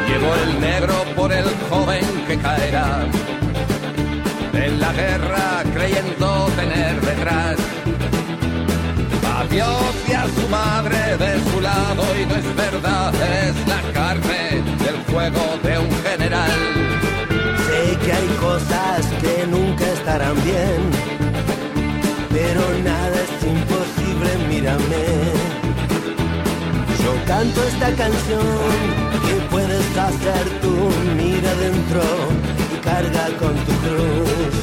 Llevo el negro por el joven que caerá en la guerra creyendo tener detrás Dios y a su madre de su lado y no es verdad, es la carne del fuego de un general. Sé que hay cosas que nunca estarán bien, pero nada es imposible, mírame. Yo canto esta canción que puedes hacer tú, mira dentro y carga con tu cruz.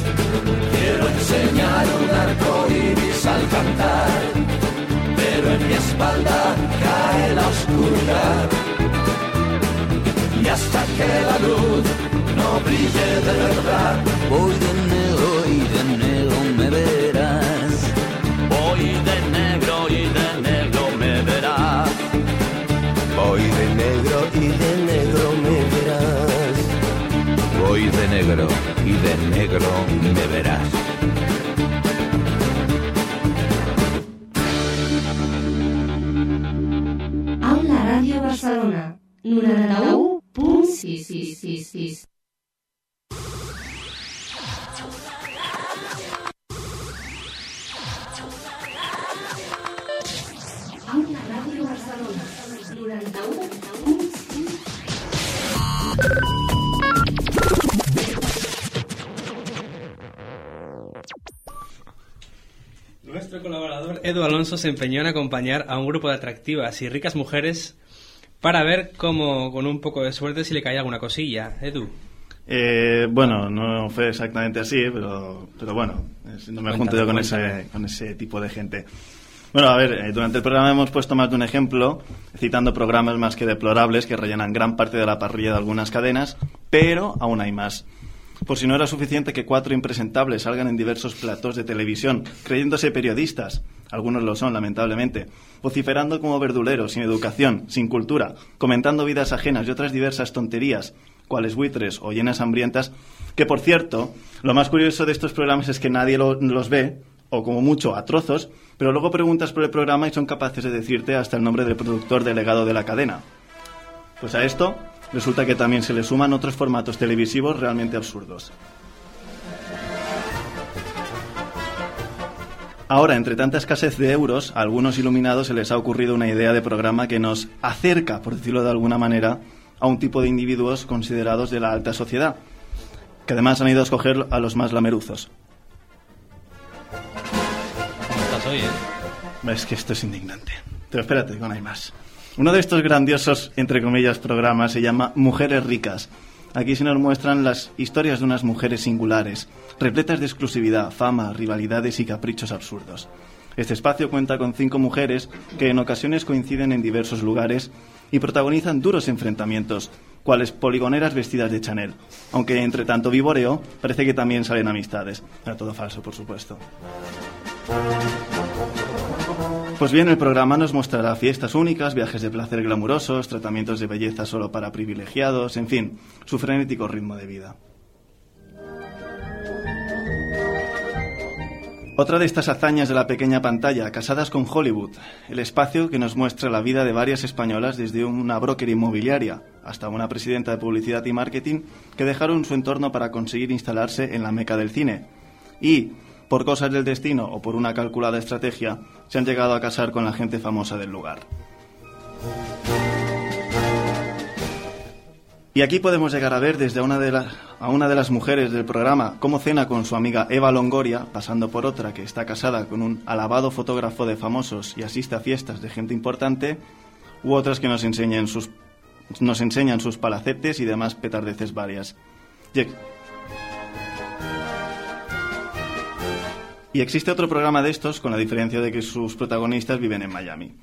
Quiero enseñar un arco iris al cantar, en mi espalda cae la oscuridad. Y hasta que la luz no brille de verdad, Voy de negro y de negro me verás. Voy de negro y de negro me verás. Voy de negro y de negro me verás. Voy de negro y de negro me verás. Barcelona, 91.666. Aula Ràdio Barcelona, 91.666. Nuestro colaborador Edu Alonso se empeñó en acompañar a un grupo de atractivas y ricas mujeres para ver cómo, con un poco de suerte, si le caía alguna cosilla. Edu. Eh, bueno, no fue exactamente así, pero, pero bueno, no me junto yo con cuéntame. ese, con ese tipo de gente. Bueno, a ver, eh, durante el programa hemos puesto más de un ejemplo, citando programas más que deplorables que rellenan gran parte de la parrilla de algunas cadenas, pero aún hay más. Por si no era suficiente que cuatro impresentables salgan en diversos platos de televisión, creyéndose periodistas, algunos lo son, lamentablemente, vociferando como verduleros, sin educación, sin cultura, comentando vidas ajenas y otras diversas tonterías, cuales buitres o llenas hambrientas, que por cierto, lo más curioso de estos programas es que nadie lo- los ve, o como mucho a trozos, pero luego preguntas por el programa y son capaces de decirte hasta el nombre del productor delegado de la cadena. Pues a esto resulta que también se le suman otros formatos televisivos realmente absurdos. Ahora, entre tanta escasez de euros, a algunos iluminados se les ha ocurrido una idea de programa que nos acerca, por decirlo de alguna manera, a un tipo de individuos considerados de la alta sociedad, que además han ido a escoger a los más lameruzos. ¿Cómo estás hoy, eh? Es que esto es indignante. Pero espérate, aún hay más. Uno de estos grandiosos, entre comillas, programas se llama Mujeres Ricas. Aquí se nos muestran las historias de unas mujeres singulares, repletas de exclusividad, fama, rivalidades y caprichos absurdos. Este espacio cuenta con cinco mujeres que en ocasiones coinciden en diversos lugares y protagonizan duros enfrentamientos, cuales poligoneras vestidas de Chanel. Aunque entre tanto vivoreo, parece que también salen amistades. Era todo falso, por supuesto. Pues bien, el programa nos mostrará fiestas únicas, viajes de placer glamurosos, tratamientos de belleza solo para privilegiados, en fin, su frenético ritmo de vida. Otra de estas hazañas de la pequeña pantalla, Casadas con Hollywood, el espacio que nos muestra la vida de varias españolas desde una broker inmobiliaria hasta una presidenta de publicidad y marketing que dejaron su entorno para conseguir instalarse en la meca del cine. Y, por cosas del destino o por una calculada estrategia, se han llegado a casar con la gente famosa del lugar. Y aquí podemos llegar a ver desde una de la- a una de las mujeres del programa cómo cena con su amiga Eva Longoria, pasando por otra que está casada con un alabado fotógrafo de famosos y asiste a fiestas de gente importante, u otras que nos enseñan sus, nos enseñan sus palacetes y demás petardeces varias. Y Y existe otro programa de estos, con la diferencia de que sus protagonistas viven en Miami.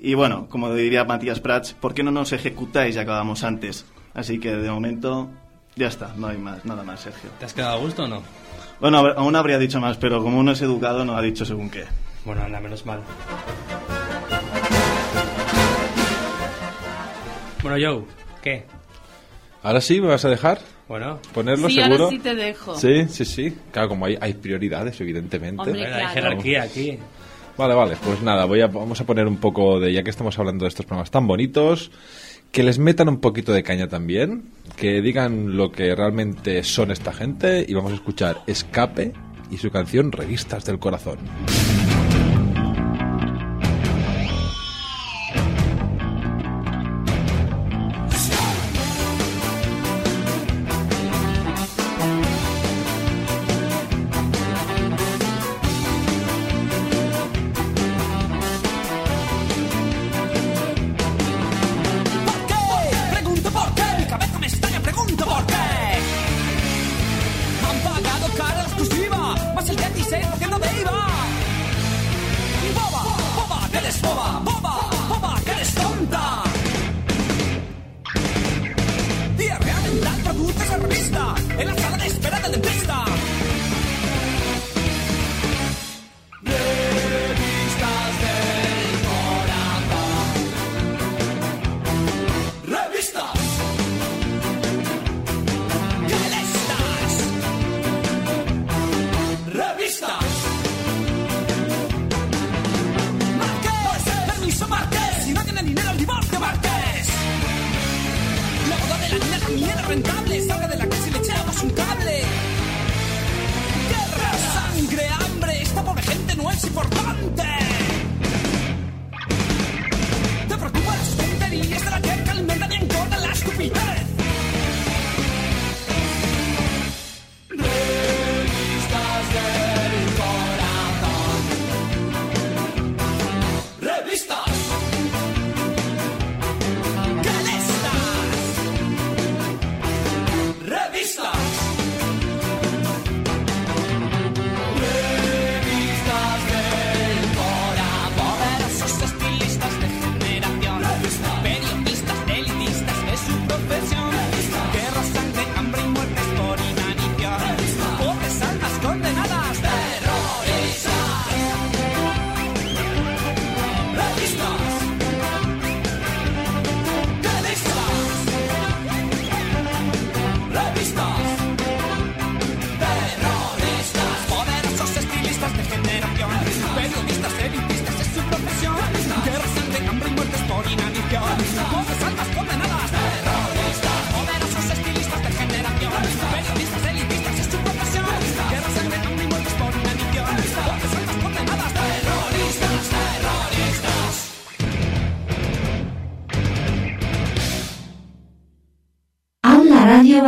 Y bueno, como diría Matías Prats, ¿por qué no nos ejecutáis y acabamos antes? Así que de momento ya está, no hay más, nada más, Sergio. ¿Te has quedado a gusto o no? Bueno, aún habría dicho más, pero como uno es educado no ha dicho según qué. Bueno, anda, menos mal. Bueno, Joe, ¿qué? Ahora sí, ¿me vas a dejar? Bueno. ¿Ponerlo Sí, ahora seguro? sí te dejo. Sí, sí, sí. Claro, como hay, hay prioridades, evidentemente. Hombre, Hay claro. jerarquía aquí. Vale, vale, pues nada, voy a, vamos a poner un poco de, ya que estamos hablando de estos programas tan bonitos, que les metan un poquito de caña también, que digan lo que realmente son esta gente y vamos a escuchar Escape y su canción Revistas del Corazón.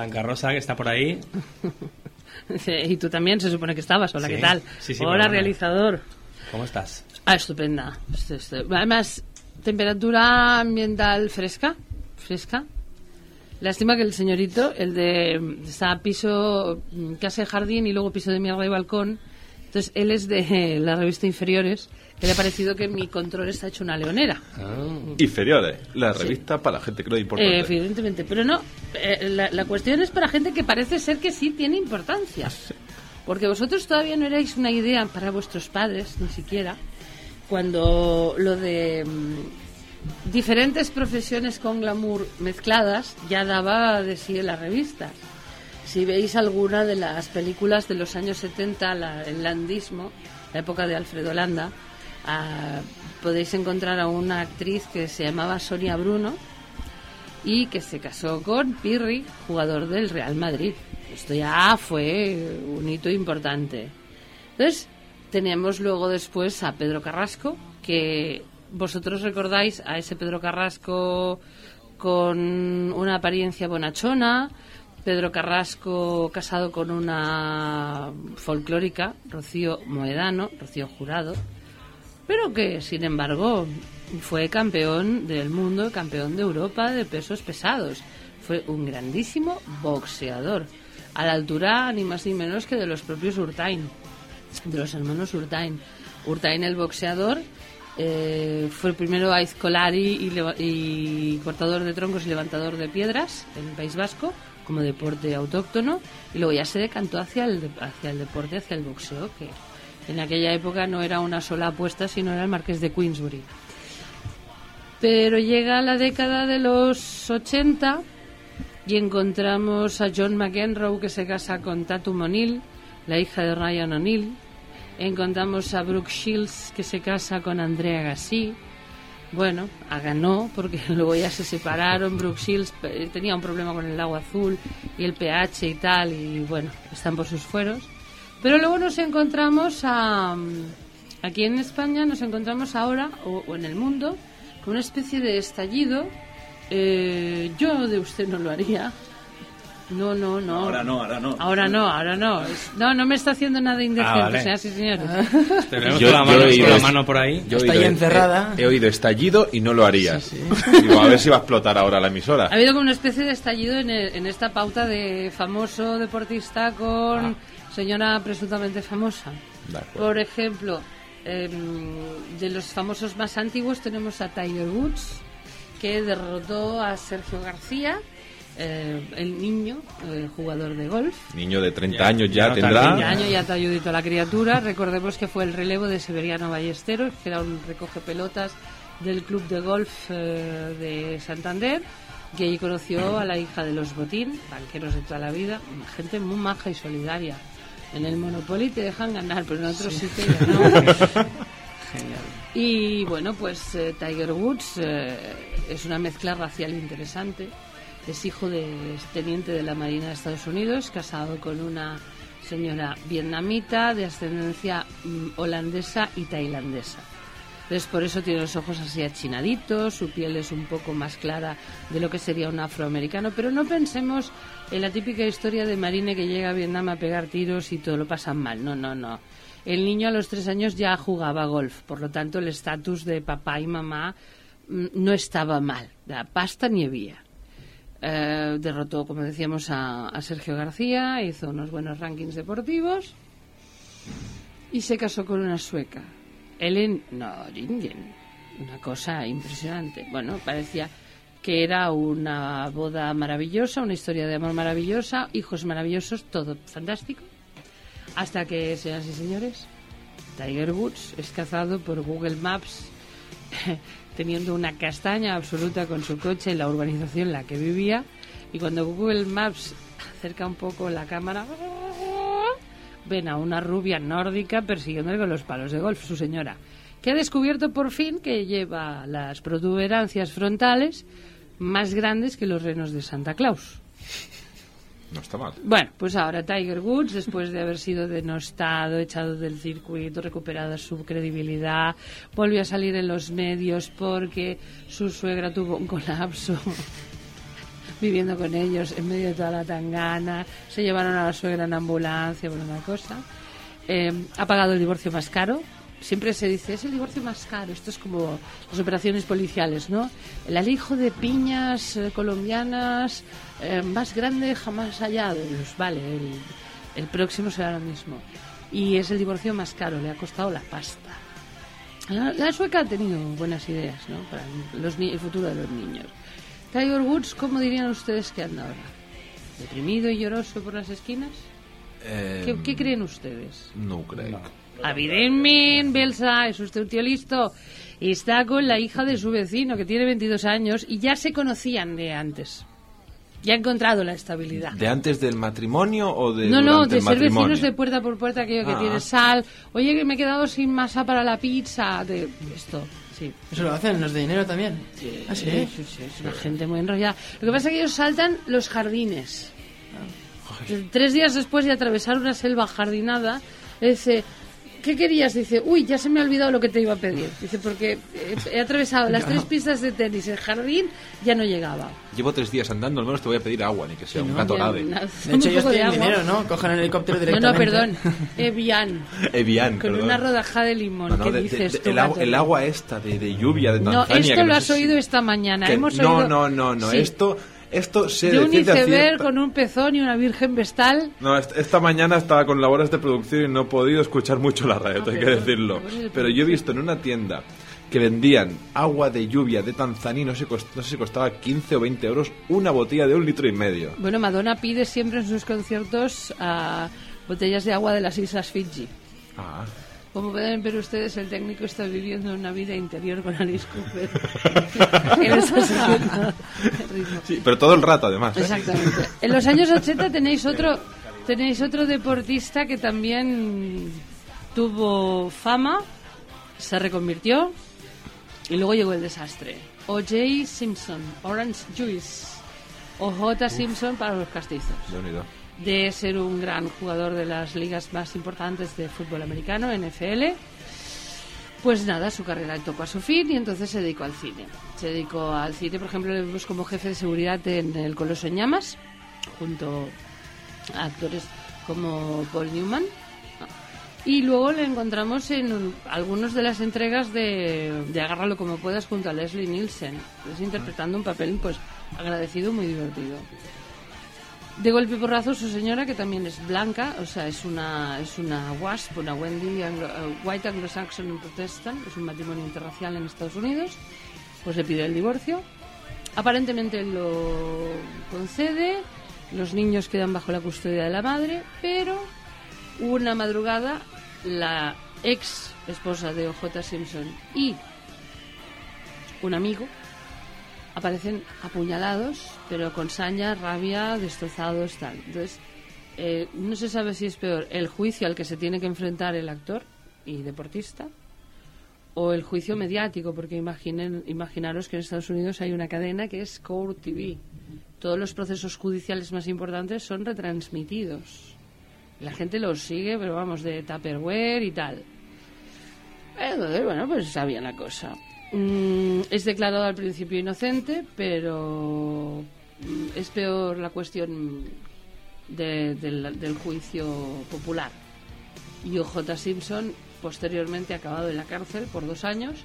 Blanca Rosa, que está por ahí. Y tú también se supone que estabas. Hola, Sí. ¿qué tal? Sí, sí, Hola, realizador. ¿Cómo estás? Ah, estupenda. Además, temperatura ambiental fresca. Fresca. Lástima que el señorito, el de. Está piso, casa de jardín y luego piso de mierda y balcón. Entonces, él es de la revista Inferiores. Que le ha parecido que mi control está hecho una leonera. Inferiores, la revista para la gente que no importa. Eh, evidentemente, pero no, eh, la, la cuestión es para gente que parece ser que sí tiene importancia. Porque vosotros todavía no erais una idea para vuestros padres, ni siquiera, cuando lo de mm, diferentes profesiones con glamour mezcladas ya daba de sí en las revistas. Si veis alguna de las películas de los años 70, la- el landismo, la época de Alfredo Landa, ah, podéis encontrar a una actriz que se llamaba Sonia Bruno y que se casó con Pirri, jugador del Real Madrid. Esto ya fue un hito importante. Entonces, teníamos luego después a Pedro Carrasco, que vosotros recordáis a ese Pedro Carrasco con una apariencia bonachona, Pedro Carrasco casado con una folclórica, Rocío Moedano, Rocío Jurado, pero que sin embargo fue campeón del mundo, campeón de Europa de pesos pesados. Fue un grandísimo boxeador, a la altura ni más ni menos que de los propios Urtain, de los hermanos Urtain. Urtain el boxeador eh, fue primero aizcolari y, y cortador de troncos y levantador de piedras en el País Vasco como deporte autóctono y luego ya se decantó hacia el, hacia el deporte, hacia el boxeo, que en aquella época no era una sola apuesta, sino era el Marqués de Queensbury. Pero llega la década de los 80 y encontramos a John McEnroe que se casa con Tatum O'Neill, la hija de Ryan O'Neill. Encontramos a Brooke Shields que se casa con Andrea Gassi. Bueno, a ganó porque luego ya se separaron. Brooke Shields eh, tenía un problema con el agua azul y el pH y tal, y bueno, están por sus fueros. Pero luego nos encontramos a, aquí en España, nos encontramos ahora, o, en el mundo, una especie de estallido. Eh, yo de usted no lo haría. No, no, no. Ahora no, ahora no. Ahora no, ahora no. No, no me está haciendo nada indecente, Ah, vale. señoras y señores. Tenemos Yo- con la yo mano, con la mano por ahí. yo he Está oído- ahí encerrada. He, he oído estallido y no lo harías. Digo, a ver si va a explotar ahora la emisora. Ha habido como una especie de estallido en, el- en esta pauta de famoso deportista con señora presuntamente famosa. Por ejemplo, em, de los famosos más antiguos tenemos a Tiger Woods, que derrotó a Sergio García, eh, el niño, el jugador de golf. Niño de 30 años ya, ya tendrá. niño. 20 años ya está ayudito la criatura. Recordemos que fue el relevo de Severiano Ballesteros, que era un recoge pelotas del club de golf eh, de Santander, que ahí conoció a la hija de los Botín, banqueros de toda la vida, gente muy maja y solidaria. En el Monopoly te dejan ganar, pero en otros sitios ya no. Y bueno, pues eh, Tiger Woods eh, es una mezcla racial interesante. Es hijo de teniente de la Marina de Estados Unidos, casado con una señora vietnamita de ascendencia mm, holandesa y tailandesa. Entonces por eso tiene los ojos así achinaditos, su piel es un poco más clara de lo que sería un afroamericano, pero no pensemos en la típica historia de Marine que llega a Vietnam a pegar tiros y todo lo pasan mal. No, no, no. El niño a los tres años ya jugaba golf, por lo tanto el estatus de papá y mamá mm, no estaba mal, la pasta ni había. Eh, derrotó, como decíamos, a, a Sergio García, hizo unos buenos rankings deportivos y se casó con una sueca, Ellen Noringen. Una cosa impresionante. Bueno, parecía que era una boda maravillosa, una historia de amor maravillosa, hijos maravillosos, todo fantástico. Hasta que, señoras y señores, Tiger Woods es cazado por Google Maps teniendo una castaña absoluta con su coche en la urbanización en la que vivía. Y cuando Google Maps acerca un poco la cámara, ven a una rubia nórdica persiguiéndole con los palos de golf, su señora, que ha descubierto por fin que lleva las protuberancias frontales más grandes que los renos de Santa Claus. No está mal. Bueno, pues ahora Tiger Woods, después de haber sido denostado, echado del circuito, recuperada su credibilidad, volvió a salir en los medios porque su suegra tuvo un colapso viviendo con ellos en medio de toda la tangana. Se llevaron a la suegra en ambulancia por una cosa. Eh, ha pagado el divorcio más caro. Siempre se dice, es el divorcio más caro. Esto es como las operaciones policiales, ¿no? El alijo de piñas eh, colombianas eh, más grande jamás hallado. Pues vale, el, el próximo será lo mismo. Y es el divorcio más caro, le ha costado la pasta. La, sueca ha tenido buenas ideas, ¿no? Para los el futuro de los niños. Tiger Woods, ¿cómo dirían ustedes que anda ahora? ¿Deprimido y lloroso por las esquinas? Eh, ¿Qué, qué creen ustedes? No creo. Evidentemente, Belsa, es usted un tío listo. Y está con la hija de su vecino, que tiene 22 años, y ya se conocían de antes. Ya ha encontrado la estabilidad. ¿De antes del matrimonio o de no, no, de el ser matrimonio? vecinos de puerta por puerta, aquello que Ah. tiene sal. Oye, que me he quedado sin masa para la pizza. De esto, sí. Eso lo hacen los de dinero también. ¿Ah, sí? Sí, sí, es una gente muy enrollada. Lo que pasa es que ellos saltan los jardines. Tres días después de atravesar una selva jardinada, dice, ¿qué querías? Dice, uy, ya se me ha olvidado lo que te iba a pedir. Dice, porque eh, he atravesado las tres pistas de tenis, el jardín ya no llegaba. Llevo tres días andando, al menos te voy a pedir agua, ni que sea un no, gato nave. nada, De hecho, ellos tienen dinero, ¿no? Cogen el helicóptero No, directamente. no, perdón. Evian. Evian, Con perdón. una rodaja de limón. No, no, ¿Qué de- dices de- tú, el, agua, gato? el agua esta de, de lluvia de No, Tanzania. esto que lo no has si- oído esta mañana. que- Hemos no, oído... no, no, no. Sí. Esto, esto de de un iceberg con un pezón y una virgen vestal. No, est- esta mañana estaba con labores de producción y no he podido escuchar mucho la radio, hay que perdón, decirlo. Pero yo he visto en una tienda que vendían agua de lluvia de Tanzania no sé, cost- no sé si costaba 15 o 20 euros una botella de un litro y medio. Bueno, Madonna pide siempre en sus conciertos a botellas de agua de las Islas Fiji. Ah. Como pueden ver ustedes, el técnico está viviendo una vida interior con Alice Cooper. Él está siguiendo el ritmo. Sí, pero todo el rato además. ¿eh? Exactamente. En los años 80 tenéis otro, tenéis otro deportista que también tuvo fama, se reconvirtió y luego llegó el desastre. O.J. Simpson, Orange Juice, o J. Simpson para los castizos. De ser un gran jugador de las ligas más importantes de fútbol americano, NFL, pues nada, su carrera tocó a su fin y entonces se dedicó al cine. Se dedicó al cine, por ejemplo, le como jefe de seguridad en el Coloso en Llamas. junto a actores como Paul Newman. Y luego le encontramos en un- algunas de las entregas de, de Agárralo como puedas junto a Leslie Nielsen, es interpretando un papel pues agradecido, muy divertido. De golpe porrazo su señora, que también es blanca, o sea, es una, es una WASP, una Wendy Anglo- eh, White Anglo-Saxon Protestant, es un matrimonio interracial en Estados Unidos, pues le pide el divorcio. Aparentemente lo concede, los niños quedan bajo la custodia de la madre, pero una madrugada la ex esposa de OJ Simpson y un amigo aparecen apuñalados, pero con saña, rabia, destrozados, tal. Entonces, eh, no se sabe si es peor el juicio al que se tiene que enfrentar el actor y deportista o el juicio mediático, porque imaginen, imaginaros que en Estados Unidos hay una cadena que es Court TV. Todos los procesos judiciales más importantes son retransmitidos. La gente los sigue, pero vamos, de Tupperware y tal. Entonces, bueno, pues bien la cosa. Mm, es declarado al principio inocente, pero mm, es peor la cuestión de- del, juicio popular. Y OJ Simpson posteriormente ha acabado en la cárcel por dos años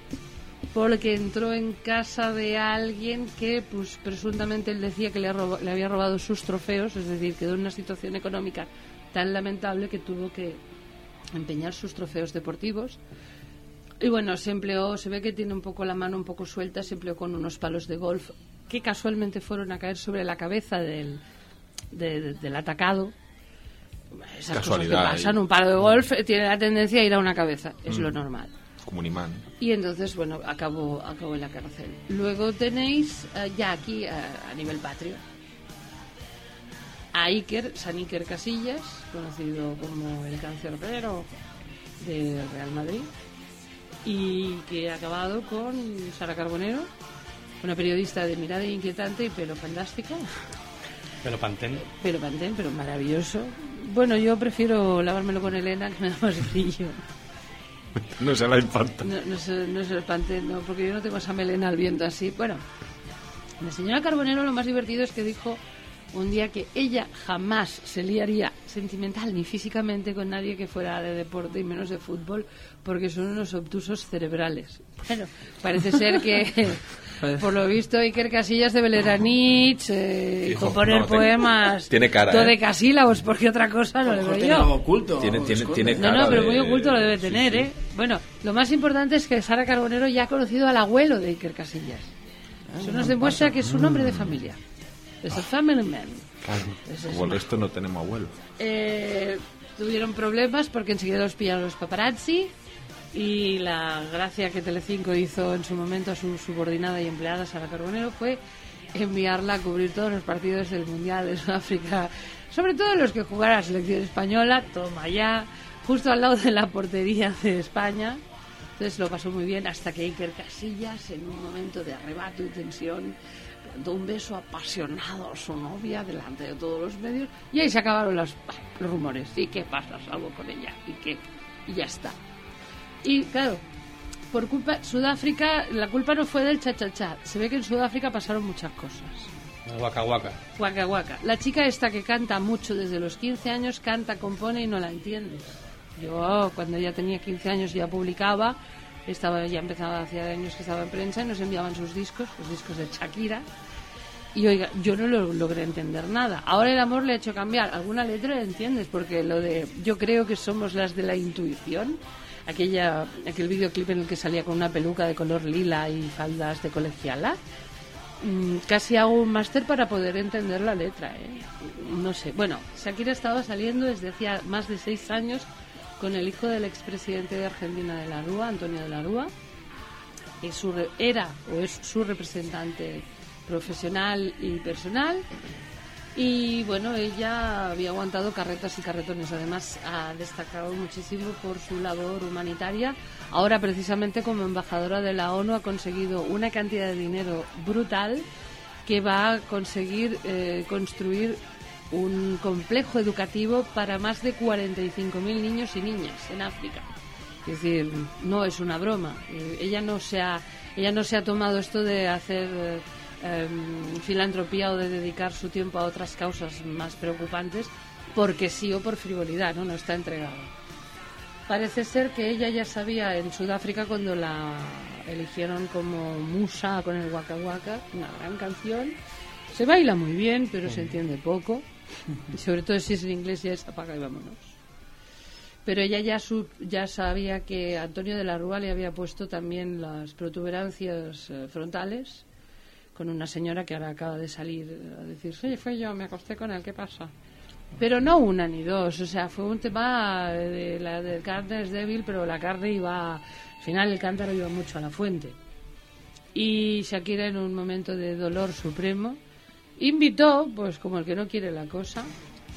porque entró en casa de alguien que pues presuntamente él decía que le, roba- le había robado sus trofeos, es decir, quedó en una situación económica tan lamentable que tuvo que empeñar sus trofeos deportivos. Y bueno, se empleó, se ve que tiene un poco la mano un poco suelta, se empleó con unos palos de golf que casualmente fueron a caer sobre la cabeza del, de- de- del atacado. Esas cosas que Casualidad, pasan, un palo de golf tiene la tendencia a ir a una cabeza, es Mm. lo normal. Como un imán. Y entonces, bueno, acabó, acabó en la cárcel. Luego tenéis eh, ya aquí, eh, a nivel patrio, a Iker, San Iker Casillas, conocido como el cancerbero de Real Madrid, y que ha acabado con Sara Carbonero, una periodista de mirada inquietante y pelo fantástico. Pero Pantene. Pero Pantene, pero maravilloso. Bueno, yo prefiero lavármelo con Elena, que me da más brillo. No se la infanta. No, no, sé, no sé el Pantene, no, porque yo no tengo esa melena al viento así. Bueno, la señora Carbonero lo más divertido es que dijo un día que ella jamás se liaría sentimental ni físicamente con nadie que fuera de deporte y menos de fútbol porque son unos obtusos cerebrales. Bueno, parece ser que por lo visto Iker Casillas de Beleranich, eh, Hijo, componer no, poemas tiene cara, todo ¿eh? de casílabos porque otra cosa no le veo yo. Tiene, tiene, tiene No, cara no, pero de- muy oculto lo debe sí, tener, sí. ¿eh? Bueno, lo más importante es que Sara Carbonero ya ha conocido al abuelo de Iker Casillas. Eso nos demuestra que es un hombre de familia. Es el family man. Claro, es como el resto no tenemos abuelo. Eh, tuvieron problemas porque enseguida los pillaron los paparazzi y la gracia que Telecinco hizo en su momento a su subordinada y empleada Sara Carbonero fue enviarla a cubrir todos los partidos del Mundial de Sudáfrica, sobre todo los que jugara la selección española, toma ya, justo al lado de la portería de España. Entonces lo pasó muy bien hasta que Iker Casillas, en un momento de arrebato y tensión, plantó un beso apasionado a su novia delante de todos los medios y ahí se acabaron los, los rumores. ¿Y qué pasa? Salgo con ella. ¿Y qué? Y ya está. Y claro, por culpa Sudáfrica, la culpa no fue del cha-cha-cha. Se ve que en Sudáfrica pasaron muchas cosas. Waka waka. Guaca guaca. La chica esta que canta mucho desde los 15 años, canta, compone y no la entiendes. Yo cuando ya tenía 15 años ya publicaba, estaba ya empezaba hacía años que estaba en prensa y nos enviaban sus discos, los discos de Shakira. Y oiga, yo no lo logré entender nada. Ahora el amor le ha hecho cambiar. Alguna letra entiendes, porque lo de yo creo que somos las de la intuición, aquella aquel videoclip en el que salía con una peluca de color lila y faldas de colegiala, mm, casi hago un máster para poder entender la letra. ¿eh? No sé. Bueno, Shakira estaba saliendo desde hacía más de seis años con el hijo del expresidente de Argentina de la Rúa, Antonio de la Rúa. Es su re- era o es su representante profesional y personal. Y bueno, ella había aguantado carretas y carretones. Además, ha destacado muchísimo por su labor humanitaria. Ahora, precisamente como embajadora de la ONU, ha conseguido una cantidad de dinero brutal que va a conseguir eh, construir un complejo educativo para más de 45.000 niños y niñas en África. Es decir, no es una broma. Eh, ella no se ha, ella no se ha tomado esto de hacer eh, em, filantropía o de dedicar su tiempo a otras causas más preocupantes, porque sí o por frivolidad, ¿no? No está entregado. Parece ser que ella ya sabía en Sudáfrica cuando la eligieron como musa con el Waka Waka, una gran canción. Se baila muy bien, pero se entiende poco. Sobre todo si es en inglés ya es apaga y vámonos. Pero ella ya, su- ya sabía que Antonio de la Rúa le había puesto también las protuberancias eh, frontales con una señora que ahora acaba de salir a decir, sí, fue yo, me acosté con él, ¿qué pasa? Pero no una ni dos, o sea, fue un tema de la de carne es débil, pero la carne iba, al final el cántaro iba mucho a la fuente. Y Shakira en un momento de dolor supremo invitó, pues como el que no quiere la cosa,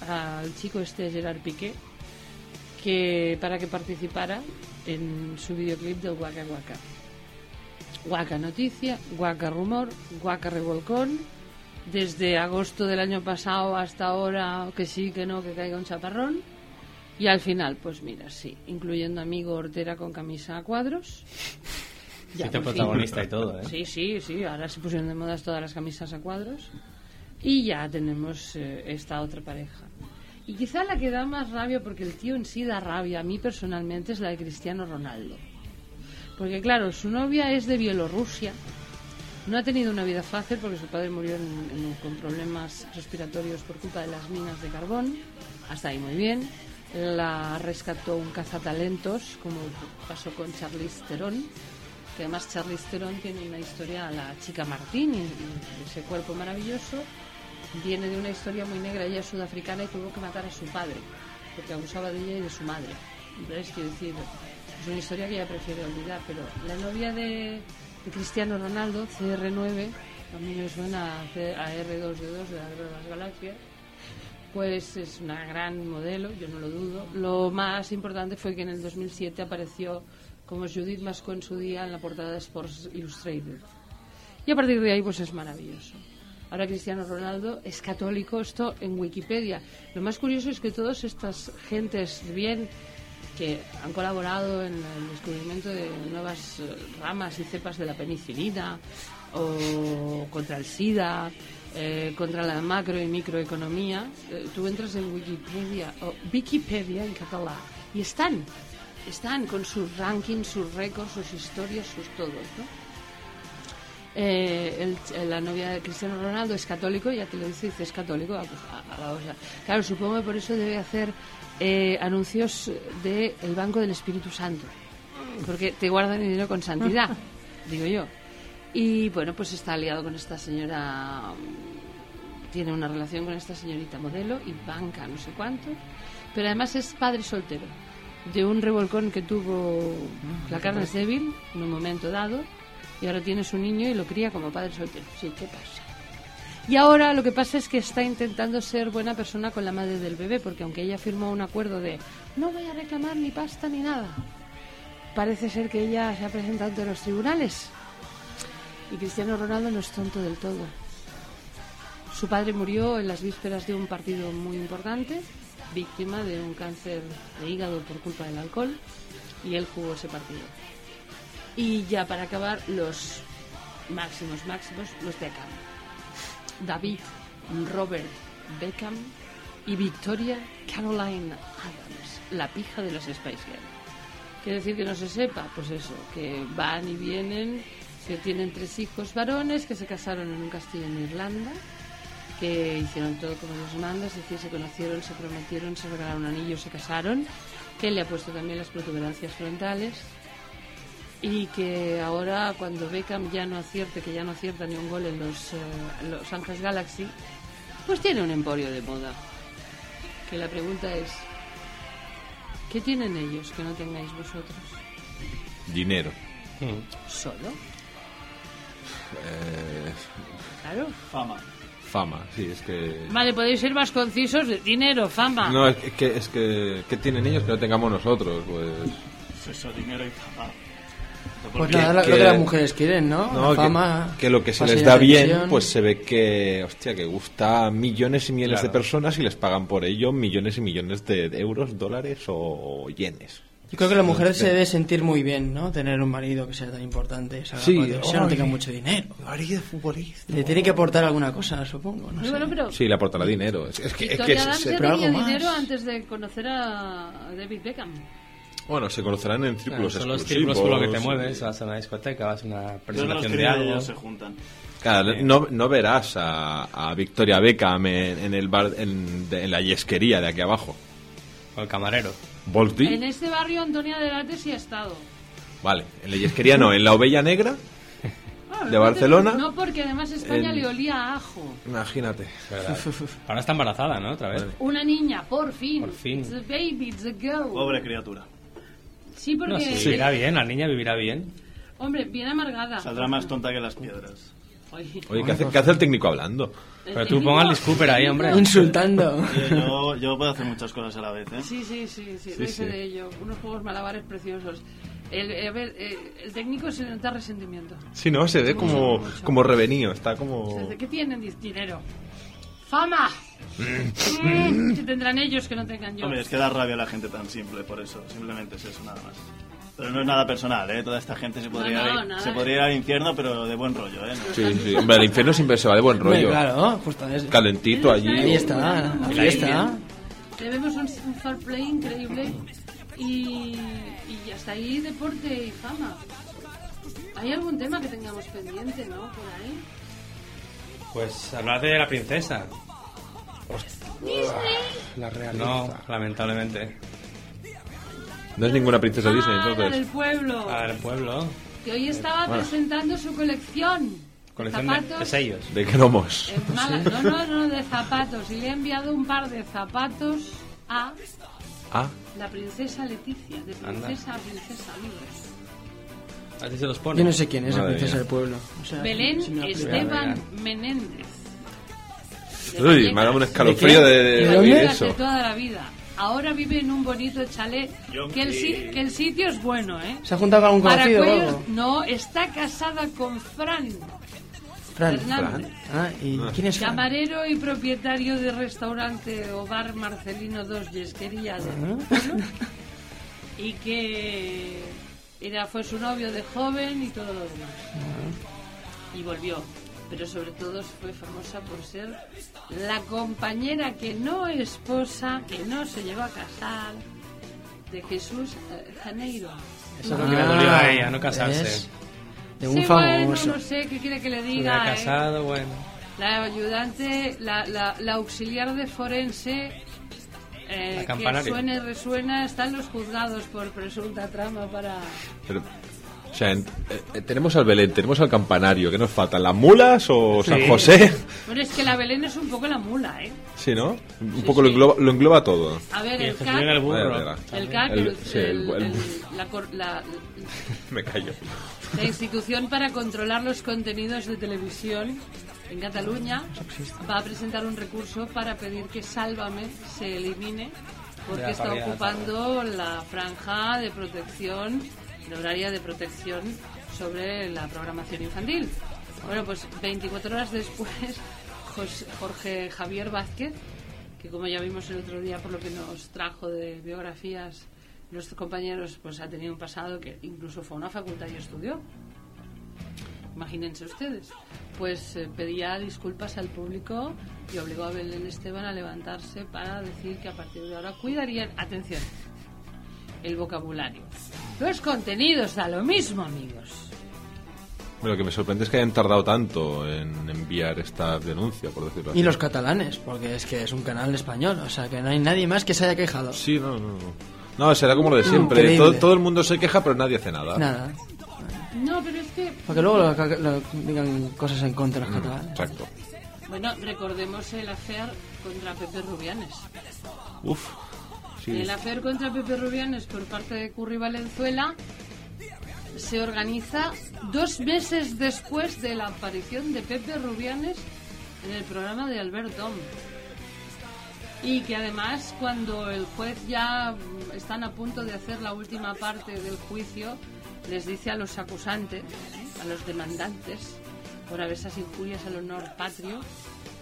al chico este Gerard Piqué, que para que participara en su videoclip del Waka Waka. Waka Noticia, Waka Rumor, Waka Revolcón, desde agosto del año pasado hasta ahora, que sí, que no, que caiga un chaparrón. Y al final, pues mira, sí, incluyendo amigo Ortera con camisa a cuadros. Fuiste por fin. protagonista y todo, ¿eh? Sí, sí, sí, ahora se pusieron de moda todas las camisas a cuadros. Y ya tenemos eh, esta otra pareja. Y quizá la que da más rabia, porque el tío en sí da rabia, a mí personalmente, es la de Cristiano Ronaldo. Porque claro, su novia es de Bielorrusia. No ha tenido una vida fácil porque su padre murió con problemas respiratorios por culpa de las minas de carbón. Hasta ahí muy bien. La rescató un cazatalentos, como pasó con Charlize Theron. Que además Charlize Theron tiene una historia, la chica Martín, y ese cuerpo maravilloso. Viene de una historia muy negra. Ella es sudafricana y tuvo que matar a su padre porque abusaba de ella y de su madre. Entonces, quiero decir, es una historia que ella prefiere olvidar, pero la novia de, Cristiano Ronaldo, CR9, a mí me suena a a R2D2 de la de las Galaxias, pues es una gran modelo, yo no lo dudo. Lo más importante fue que en el 2007 apareció como Judith Masco en su día en la portada de Sports Illustrated. Y a partir de ahí, pues es maravilloso. Ahora Cristiano Ronaldo es católico, esto en Wikipedia. Lo más curioso es que todas estas gentes bien que han colaborado en el descubrimiento de nuevas eh, ramas y cepas de la penicilina o contra el SIDA, eh, contra la macro y microeconomía, eh, tú entras en Wikipedia o Wikipedia en catalán y están, están con sus rankings, sus récords, sus historias, sus todos, ¿no? Eh, el- la novia de Cristiano Ronaldo es católico, ya te lo dice, dice es católico, ah, pues, a- a la hostia. Claro, supongo que por eso debe hacer eh, anuncios del Banco del Espíritu Santo, porque te guardan el dinero con santidad, digo yo. Y bueno, pues está aliado con esta señora, mm, tiene una relación con esta señorita modelo y banca no sé cuánto, pero además es padre soltero de un revolcón que tuvo la carne es débil en un momento dado y ahora tiene su niño y lo cría como padre soltero. Sí, ¿qué pasa? Y ahora lo que pasa es que está intentando ser buena persona con la madre del bebé, porque aunque ella firmó un acuerdo de no voy a reclamar ni pasta ni nada, parece ser que ella se ha presentado ante los tribunales. Y Cristiano Ronaldo no es tonto del todo. Su padre murió en las vísperas de un partido muy importante, víctima de un cáncer de hígado por culpa del alcohol, y él jugó ese partido. Y ya para acabar, los máximos, máximos, los Beckham. David Robert Beckham y Victoria Caroline Adams, la pija de los Spice Girls. Quiere decir que no se sepa, pues eso, que van y vienen, que tienen tres hijos varones, que se casaron en un castillo en Irlanda, que hicieron todo como Dios manda, es decir, se conocieron, se prometieron, se regalaron anillos, se casaron, que le ha puesto también las protuberancias frontales y que ahora cuando Beckham ya no acierte, que ya no acierta ni un gol en los, eh, los Ángeles Galaxy, pues tiene un emporio de moda. Que la pregunta es, ¿qué tienen ellos que no tengáis vosotros? Dinero. ¿Solo? Eh, Claro. Fama. fama, sí, es que... Vale, podéis ser más concisos de dinero, fama. No, es que, es que... ¿Qué tienen ellos que no tengamos nosotros? Pues... Eso, dinero y fama. Pues Que- nada, lo, que- que las mujeres quieren, ¿no? No, La que- fama. que, lo que se les da bien, pues se ve que, hostia, que gusta a millones y millones de Claro. personas y les pagan por ello millones y millones de, de euros, dólares o yenes. Yo creo que la mujer se debe sentir muy bien, ¿no? Tener un marido que sea tan importante, salga Sí, televisión, no tenga mucho dinero. Marido futbolista. Le tiene que aportar alguna cosa, supongo. No sé. bueno, pero Sí, le aportará dinero. Es, es que, es que se- pero tenía algo más. dinero antes de conocer a David Beckham. Bueno, se conocerán en círculos son los círculos con los que te mueves, vas a una discoteca, vas a una presentación de algo. se juntan. Claro, no, no verás a, a Victoria Beckham en, en el bar, en, de- en la yesquería de aquí abajo. O el camarero. ¿Volti? En este barrio Antonia Delate sí ha estado. Vale, en la yesquería no, en la Ovella Negra Ah, de Barcelona. No, porque además España En- le olía a ajo. Imagínate. Ahora está embarazada, ¿no? Otra vez. Una niña, por fin. Por fin. It's a baby, it's a girl. Pobre criatura. Sí, porque... No, sí, vivirá bien, la niña vivirá bien. Hombre, bien amargada. Saldrá más tonta que las piedras. Oye, Oye, ¿qué hace, qué hace el técnico hablando? Pero tú ponga el Cooper ahí, hombre. Insultando. Yo, yo, yo puedo hacer muchas cosas a la vez, ¿eh? Sí, sí, sí, sí, Sí, sí. de ello. Unos juegos malabares preciosos. El, eh, a ver, eh, el técnico se nota resentimiento. Sí, no, se ve como, Mucho. como revenido, está como... ¿De ¿Qué tienen? Dinero. ¡Fama! Mm, ¿Qué tendrán ellos que no tengan yo? Hombre, es que da rabia a la gente tan simple, por eso. Simplemente es eso, nada más. Pero no es nada personal, ¿eh? Toda esta gente se podría, No, no, ir, nada. se podría ir al infierno, pero de buen rollo, ¿eh? No. Sí, sí. Hombre, el infierno siempre se va de buen rollo. claro, justo es. Calentito allí. Ahí está, la fiesta. Debemos un, un fair play increíble y, y hasta ahí deporte y fama. ¿Hay algún tema que tengamos pendiente, no? Por ahí. Pues hablar de la princesa. La No, lamentablemente. No es ninguna princesa Disney, Ah, la del entonces. pueblo. A ver, el pueblo. Que hoy estaba Bueno. presentando su colección. Zapatos de sellos. De cromos. Málaga. No, no, no, de zapatos. Y le he enviado un par de zapatos a Ah, la princesa Leticia. De princesa a princesa, amigos. Así se los pone. Yo no sé quién es la Madre princesa mía. del pueblo. O sea, Belén la Esteban Menéndez. Uy, me ha dado un escalofrío de, ¿De de, de eso. toda la vida. Ahora vive en un bonito chalet. Que el, si- que el sitio es bueno, ¿eh? ¿Se ha juntado con algún conocido o cuellos- algo? no, está casada con Fran Fran. Ah, ¿y quién es Fran? Camarero y propietario de restaurante o bar Marcelino Dos Yesquería de Ah. pueblo. y que era fue su novio de joven y todo lo demás. Y volvió. Pero sobre todo fue famosa por ser la compañera que no esposa, que no se llevó a casar, de Jesús eh, Janeiro. Eso es lo que le dolió a ella, no casarse. ¿Ves? De Sí, un famoso. bueno, no sé qué quiere que le Se diga. hubiera eh. casado, bueno. La ayudante, la, la, la auxiliar de forense, eh, que suena y resuena, están los juzgados por presunta trama para... Pero, sea, en- eh, eh, tenemos al Belén, tenemos al campanario. ¿Qué nos faltan? ¿Las mulas o San Sí. José? Bueno, es que la Belén es un poco la mula, ¿eh? Sí, ¿no? Un poco Lo, engloba, lo engloba todo. A ver, el CAC... el burro. El CAC, El- el- sí, el- el- el- el- la, la- Me callo. la institución para controlar los contenidos de televisión en Cataluña va a presentar un recurso para pedir que Sálvame se elimine porque está ocupando la franja de protección, el horario de protección sobre la programación infantil. Bueno, pues 24 horas después, Jorge Javier Vázquez, que como ya vimos el otro día por lo que nos trajo de biografías nuestros compañeros, pues ha tenido un pasado que incluso fue a una facultad y estudió. Imagínense ustedes. Pues eh, pedía disculpas al público y obligó a Belén Esteban a levantarse para decir que a partir de ahora cuidarían, atención, el vocabulario. Los contenidos da lo mismo, amigos. Lo que me sorprende es que hayan tardado tanto en enviar esta denuncia, por decirlo así. Y los catalanes, porque es que es un canal español, o sea que no hay nadie más que se haya quejado. Sí, no, no. no. No, será como lo de siempre. Increíble. Todo, todo el mundo se queja, pero nadie hace nada. Nada. No, pero es que, Porque luego lo- lo- digan cosas en contra de los Mm, catalanes. Exacto. bueno, recordemos el affair contra Pepe Rubianes. Uf. Sí. El affair contra Pepe Rubianes por parte de Curry Valenzuela se organiza dos meses después de la aparición de Pepe Rubianes en el programa de Albert Dom. Y que además cuando el juez ya están a punto de hacer la última parte del juicio, les dice a los acusantes, a los demandantes, por esas injurias al honor patrio,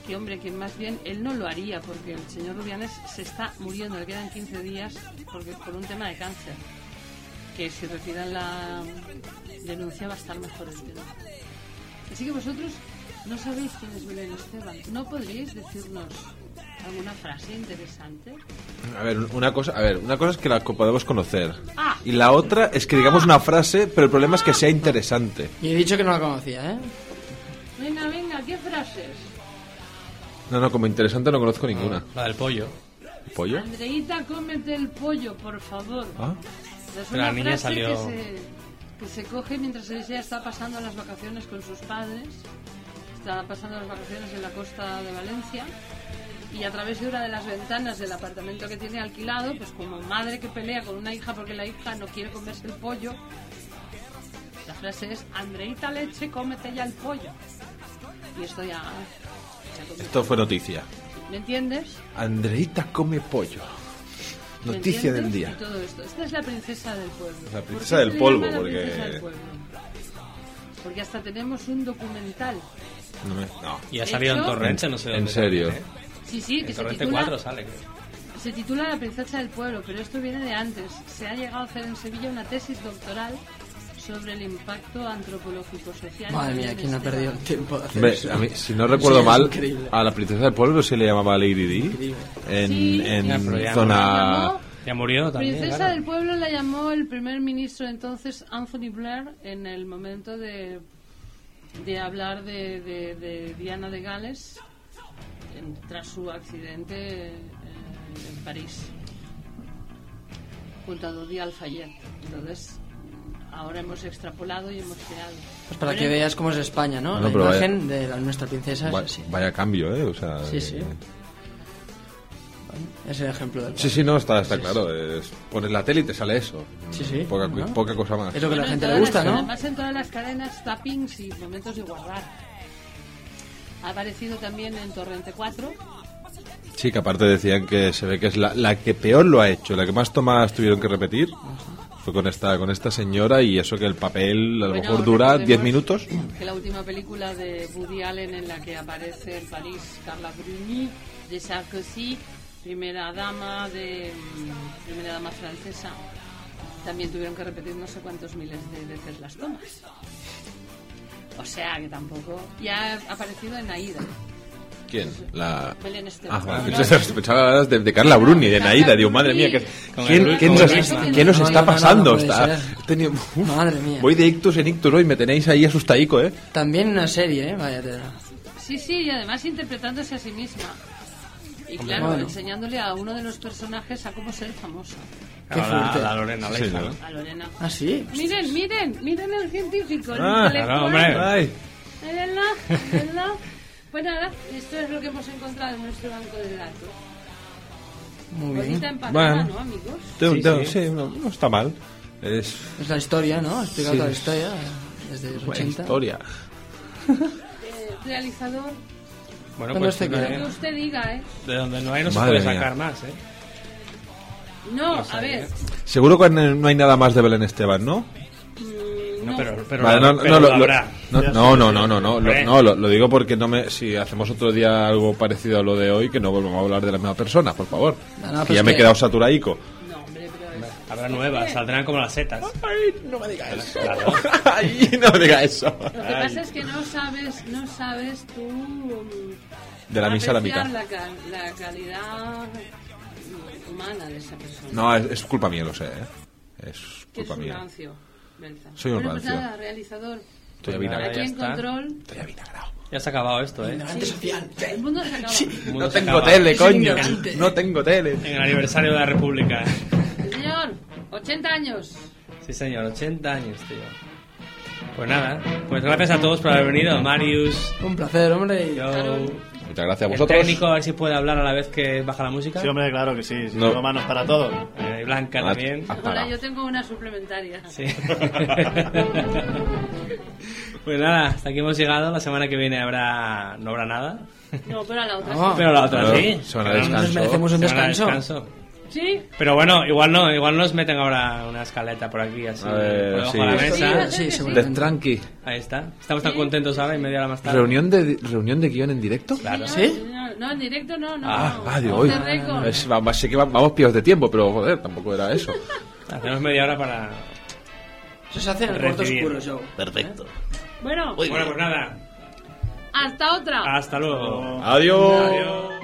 que hombre, que más bien él no lo haría, porque el señor Rubianes se está muriendo, le quedan 15 días porque, por un tema de cáncer. que si retiran la denuncia va a estar mejor el tema. Así que vosotros no sabéis quién es Belén Esteban. ¿No podríais decirnos alguna frase interesante? A ver, una cosa, a ver, una cosa es que la podemos conocer. Ah. Y la otra es que digamos una frase, pero el problema es que sea interesante. Y he dicho que no la conocía, ¿eh? Venga, venga, ¿qué frases? No, no, como interesante no conozco ninguna. La del pollo. ¿Pollo? Andreita, cómete el pollo, por favor. Ah. Es Pero la una niña frase salió- que, se, que se coge mientras ella está pasando las vacaciones con sus padres. Está pasando las vacaciones en la costa de Valencia. Y a través de una de las ventanas del apartamento que tiene alquilado, pues como madre que pelea con una hija porque la hija no quiere comerse el pollo, la frase es, Andreita leche, cómete ya el pollo. Y esto ya... Esto fue noticia. ¿Me entiendes? Andreita come pollo. ¿Me Noticia del día. Y todo esto. Esta es la princesa del pueblo. La ¿Por princesa del polvo, la porque- princesa del pueblo? Porque hasta tenemos un documental. No me- no. Y ha salido en Torrente, no sé En dónde. serio. también, ¿eh? Sí, sí, que En se titula, 4 sale, creo. se titula La princesa del pueblo, pero esto viene de antes. Se ha llegado a hacer en Sevilla una tesis doctoral sobre el impacto antropológico social. Madre mía, ¿quién ha perdido el tiempo de hacer Hombre, eso? a mí, si no recuerdo Sí, es mal, increíble. a la princesa del pueblo se le llamaba Lady Di en, Sí. en Ya, pero ya zona... Ya murió también. Princesa claro. del pueblo la llamó el primer ministro entonces Anthony Blair en el momento de, de hablar de, de- de Diana de Gales en- tras su accidente eh, en París junto a Dodi Al-Fayed. Entonces ahora hemos extrapolado y hemos creado. Pues para que veas cómo es España, ¿no? La vaya- imagen de la- nuestra princesa Va- así. vaya cambio, ¿eh? O sea, Sí, eh, sí. Es el ejemplo del Sí, sí, no, está, está claro. Es, pones la tele y te sale eso. Sí, sí. Poca, poca cosa más. Es lo que a la gente le gusta, las- ¿no? Además en todas las cadenas tappings y momentos de guardar. Ha aparecido también en Torrente 4. Sí, que aparte decían que se ve que es la, la que peor lo ha hecho, la que más tomas tuvieron que repetir. Fue con esta, con esta señora y eso que el papel a lo Bueno, mejor dura recordemos 10 minutos. Que la última película de Woody Allen en la que aparece en París Carla Bruni, de Sarkozy, primera dama de mm, primera dama francesa, también tuvieron que repetir no sé cuántos miles de veces las tomas. O sea que tampoco. Ya ha aparecido en Aida. ¿Quién? La... Belén Esteban. Ah, vale. Pensaba de, de Carla Bruni, de Naida. Digo, madre mía, ¿qué, ¿quién, el- ¿qué con nos, qué nos No, está no, no, pasando? no Está- tenido- Uf, Madre mía. Voy de ictus en ictus hoy, me tenéis ahí asustaico, ¿eh? También una serie, ¿eh? Vaya tela. Sí, sí, y además interpretándose a sí misma. Y claro, bueno. enseñándole a uno de los personajes a cómo ser famoso. Qué Claro, la- fuerte. la Lorena Sí, Leiva, ¿no? ¿no? A Lorena. ¿Ah, sí? Miren, miren, miren el científico, el Ah, claro, hombre. Ay. Mírenla, mírenla. Pues nada, esto es lo que hemos encontrado en nuestro banco de datos. Muy bien. Bonita empanada, Bueno. ¿no, amigos? Te- Sí, te- sí. sí, no, no está mal. Es Es la historia, ¿no? Explica Sí. toda la historia desde los buena 80. historia. Eh, realizador, Bueno, ¿Dónde pues usted lo quiere? que de, usted diga, ¿eh? de donde no hay no se Madre puede mía. sacar más, ¿eh? No, No a ver. ¿eh? Seguro que no hay nada más de Belén Esteban, ¿no? No, no. pero, pero, Vale, no, pero no, lo lo- habrá. no, no, no, no, no, no, lo, no, lo, lo digo porque no me, si hacemos otro día algo parecido a lo de hoy, que no volvamos a hablar de la misma persona, por favor. No, no, que pues ya me he que- quedado saturaico. No, hombre, pero es... Habrá nuevas, saldrán como las setas. no me digas eso. Claro. Ay, no me digas eso. Lo que pasa es que no sabes, no sabes tú mm, De la misa a la mitad. La, la calidad humana de esa persona. No, es, es culpa mía, lo sé, ¿eh? Es es culpa un mía. rancio, Soy un bueno, pues nada, realizador. Estoy Pues nada. Aquí ya en está. control. Estoy avinagrado. Ya se ha acabado esto, ¿eh? Ignorante social. El mundo se acaba. El mundo No se tengo acaba. tele, coño. No tengo tele. En el aniversario de la República. Señor, 80 años. Sí, señor, 80 años, tío. Pues nada, pues gracias a todos por haber venido. Marius, Un placer, hombre. y- yo, Muchas gracias a el vosotros. técnico, a ver si puede hablar a la vez que baja la música. Sí, hombre, claro que sí. Si No. tengo manos para todo. Eh, Blanca Ah, también. Hola, yo tengo una suplementaria. Sí. pues nada, hasta aquí hemos llegado. La semana que viene habrá no habrá nada. No, pero a la otra No. sí. Pero la otra sí. semana Pero Nos descanso. merecemos un semana de descanso. ¿Sí? Pero bueno, igual no, igual nos meten ahora una escaleta por aquí, así, A ver, por debajo sí. de la mesa. Sí, sí. tranqui. Ahí está. Estamos tan contentos ahora y media hora más tarde. ¿Reunión de, ¿Reunión de guion en directo? Claro. ¿Sí? No, no, en directo no, no. Ah, no. ah, Off hoy. the record. Es- va- va- sé que va- vamos píos de tiempo, pero joder, tampoco era eso. Hacemos media hora para... Eso se hace en el cuarto oscuro, Joe. Perfecto. Bueno, Bueno, pues nada. hasta otra. Hasta luego. Adiós. Adiós.